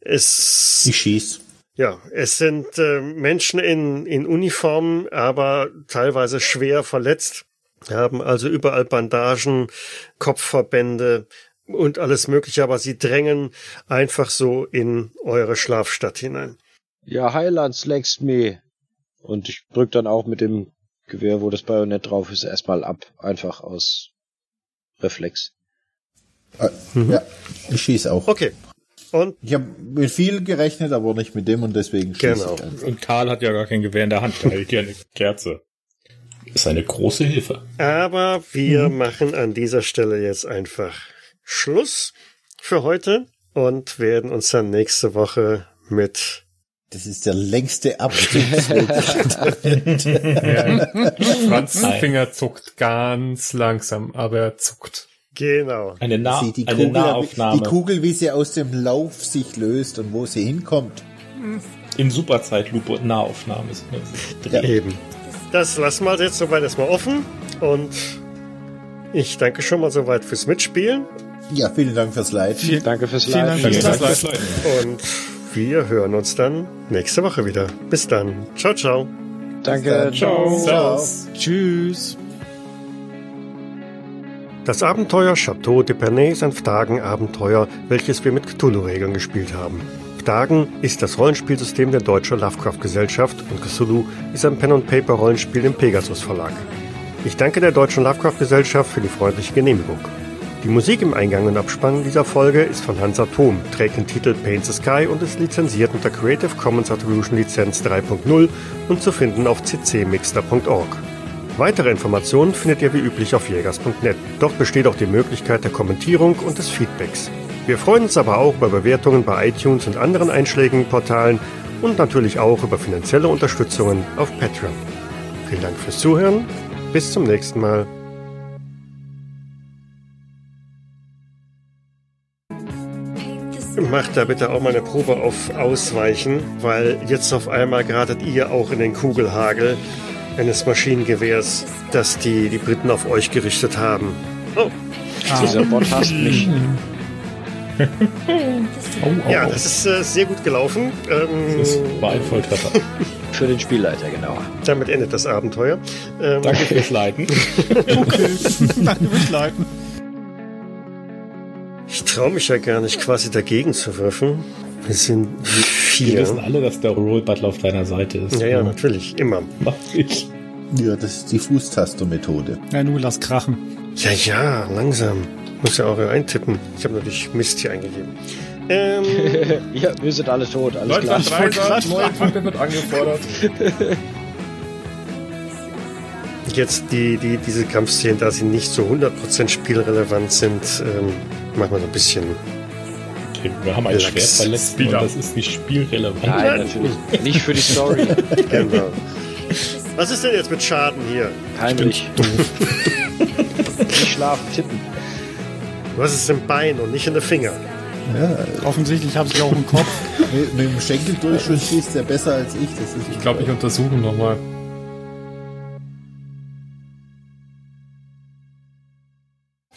Es Ich schieß. ja, es sind äh, Menschen in, in Uniformen, aber teilweise schwer verletzt, haben also überall Bandagen, Kopfverbände und alles Mögliche, aber sie drängen einfach so in eure Schlafstadt hinein. Ja, Highlands längst me. Und ich drück dann auch mit dem Gewehr, wo das Bajonett drauf ist, erstmal ab. Einfach aus Reflex. Äh, Ja, ich schieß auch. Okay. Und Ich habe mit viel gerechnet, aber nicht mit dem und deswegen schieße Genau. ich einfach. Und Karl hat ja gar kein Gewehr in der Hand, da hält ja eine Kerze. Ist eine große Hilfe. aber wir machen an dieser Stelle jetzt einfach Schluss für heute und werden uns dann nächste Woche mit Das ist der längste Abstiegsweg. Franz Nein. Finger zuckt ganz langsam, aber er zuckt. Genau Eine, Na Sieht die eine Kugel, die Nahaufnahme Kugel, wie sie aus dem Lauf sich löst und wo sie hinkommt. in Superzeitlupe und Nahaufnahme. Ist das Ja. eben. Das lassen wir jetzt soweit erstmal offen und ich danke schon mal soweit fürs Mitspielen Ja, vielen Dank fürs Leid. Danke fürs Vielen Live. Dank. Vielen Dank Danke. fürs Leuten. und wir hören uns dann nächste Woche wieder. Bis dann. Ciao, ciao. Danke. Ciao. Servus. Tschüss. Das Abenteuer Chateau de Pernay ist ein Phtagen-Abenteuer, welches wir mit Cthulhu-Regeln gespielt haben. Phtagen ist das Rollenspielsystem der Deutsche Lovecraft-Gesellschaft und Cthulhu ist ein Pen-and-Paper-Rollenspiel im Pegasus-Verlag. Ich danke der Deutschen Lovecraft-Gesellschaft für die freundliche Genehmigung. Die Musik im Eingang und Abspann dieser Folge ist von Hans Atom, trägt den Titel Paint the Sky und ist lizenziert unter Creative Commons Attribution Lizenz 3.0 und zu finden auf ccmixter.org. Weitere Informationen findet ihr wie üblich auf jägers.net. Dort besteht auch die Möglichkeit der Kommentierung und des Feedbacks. Wir freuen uns aber auch über Bewertungen bei iTunes und anderen einschlägigen Portalen und natürlich auch über finanzielle Unterstützungen auf Patreon. Vielen Dank fürs Zuhören. Bis zum nächsten Mal. Macht da bitte auch mal eine Probe auf Ausweichen, weil jetzt auf einmal geratet ihr auch in den Kugelhagel eines Maschinengewehrs, das die, die Briten auf euch gerichtet haben. Oh, Dieser Bot hasst mich. Oh, ja, das ist äh, sehr gut gelaufen. Ähm, das war ein Volltreffer. Für den Spielleiter, genauer. damit endet das Abenteuer. Ähm, Danke fürs Leiten. Okay, danke fürs Leiten. Ich traue mich ja gar nicht, quasi dagegen zu würfeln. Wir sind Wir vier. wissen alle, dass der Roll Butler auf deiner Seite ist. Ja, ja, natürlich, immer. Mach ich. Ja, das ist die Fußtaster-Methode. Ja, nu, lass krachen. Ja, ja, langsam. Muss ja auch eintippen. Ich habe natürlich Mist hier eingegeben. Ähm, ja, wir sind alle tot, alles klar. Leutnant Dreiser, neue Truppe wird angefordert. jetzt die, die, diese Kampfszenen, da sie nicht so 100% spielrelevant sind, ähm, machen wir so ein bisschen. Okay, wir haben ein Lachs. Schwert verletzt und das ist nicht spielrelevant. Nein, natürlich. Nicht für die Story. Genau. Was ist denn jetzt mit Schaden hier? Heimlich. Nicht schlafen, tippen. Du hast es im Bein und nicht in den Finger. Ja, Offensichtlich habe ich auch im Kopf. mit, mit dem Schenkeldurchschuss schießt er besser als ich. Das ist Ich glaube, ich untersuche ihn nochmal.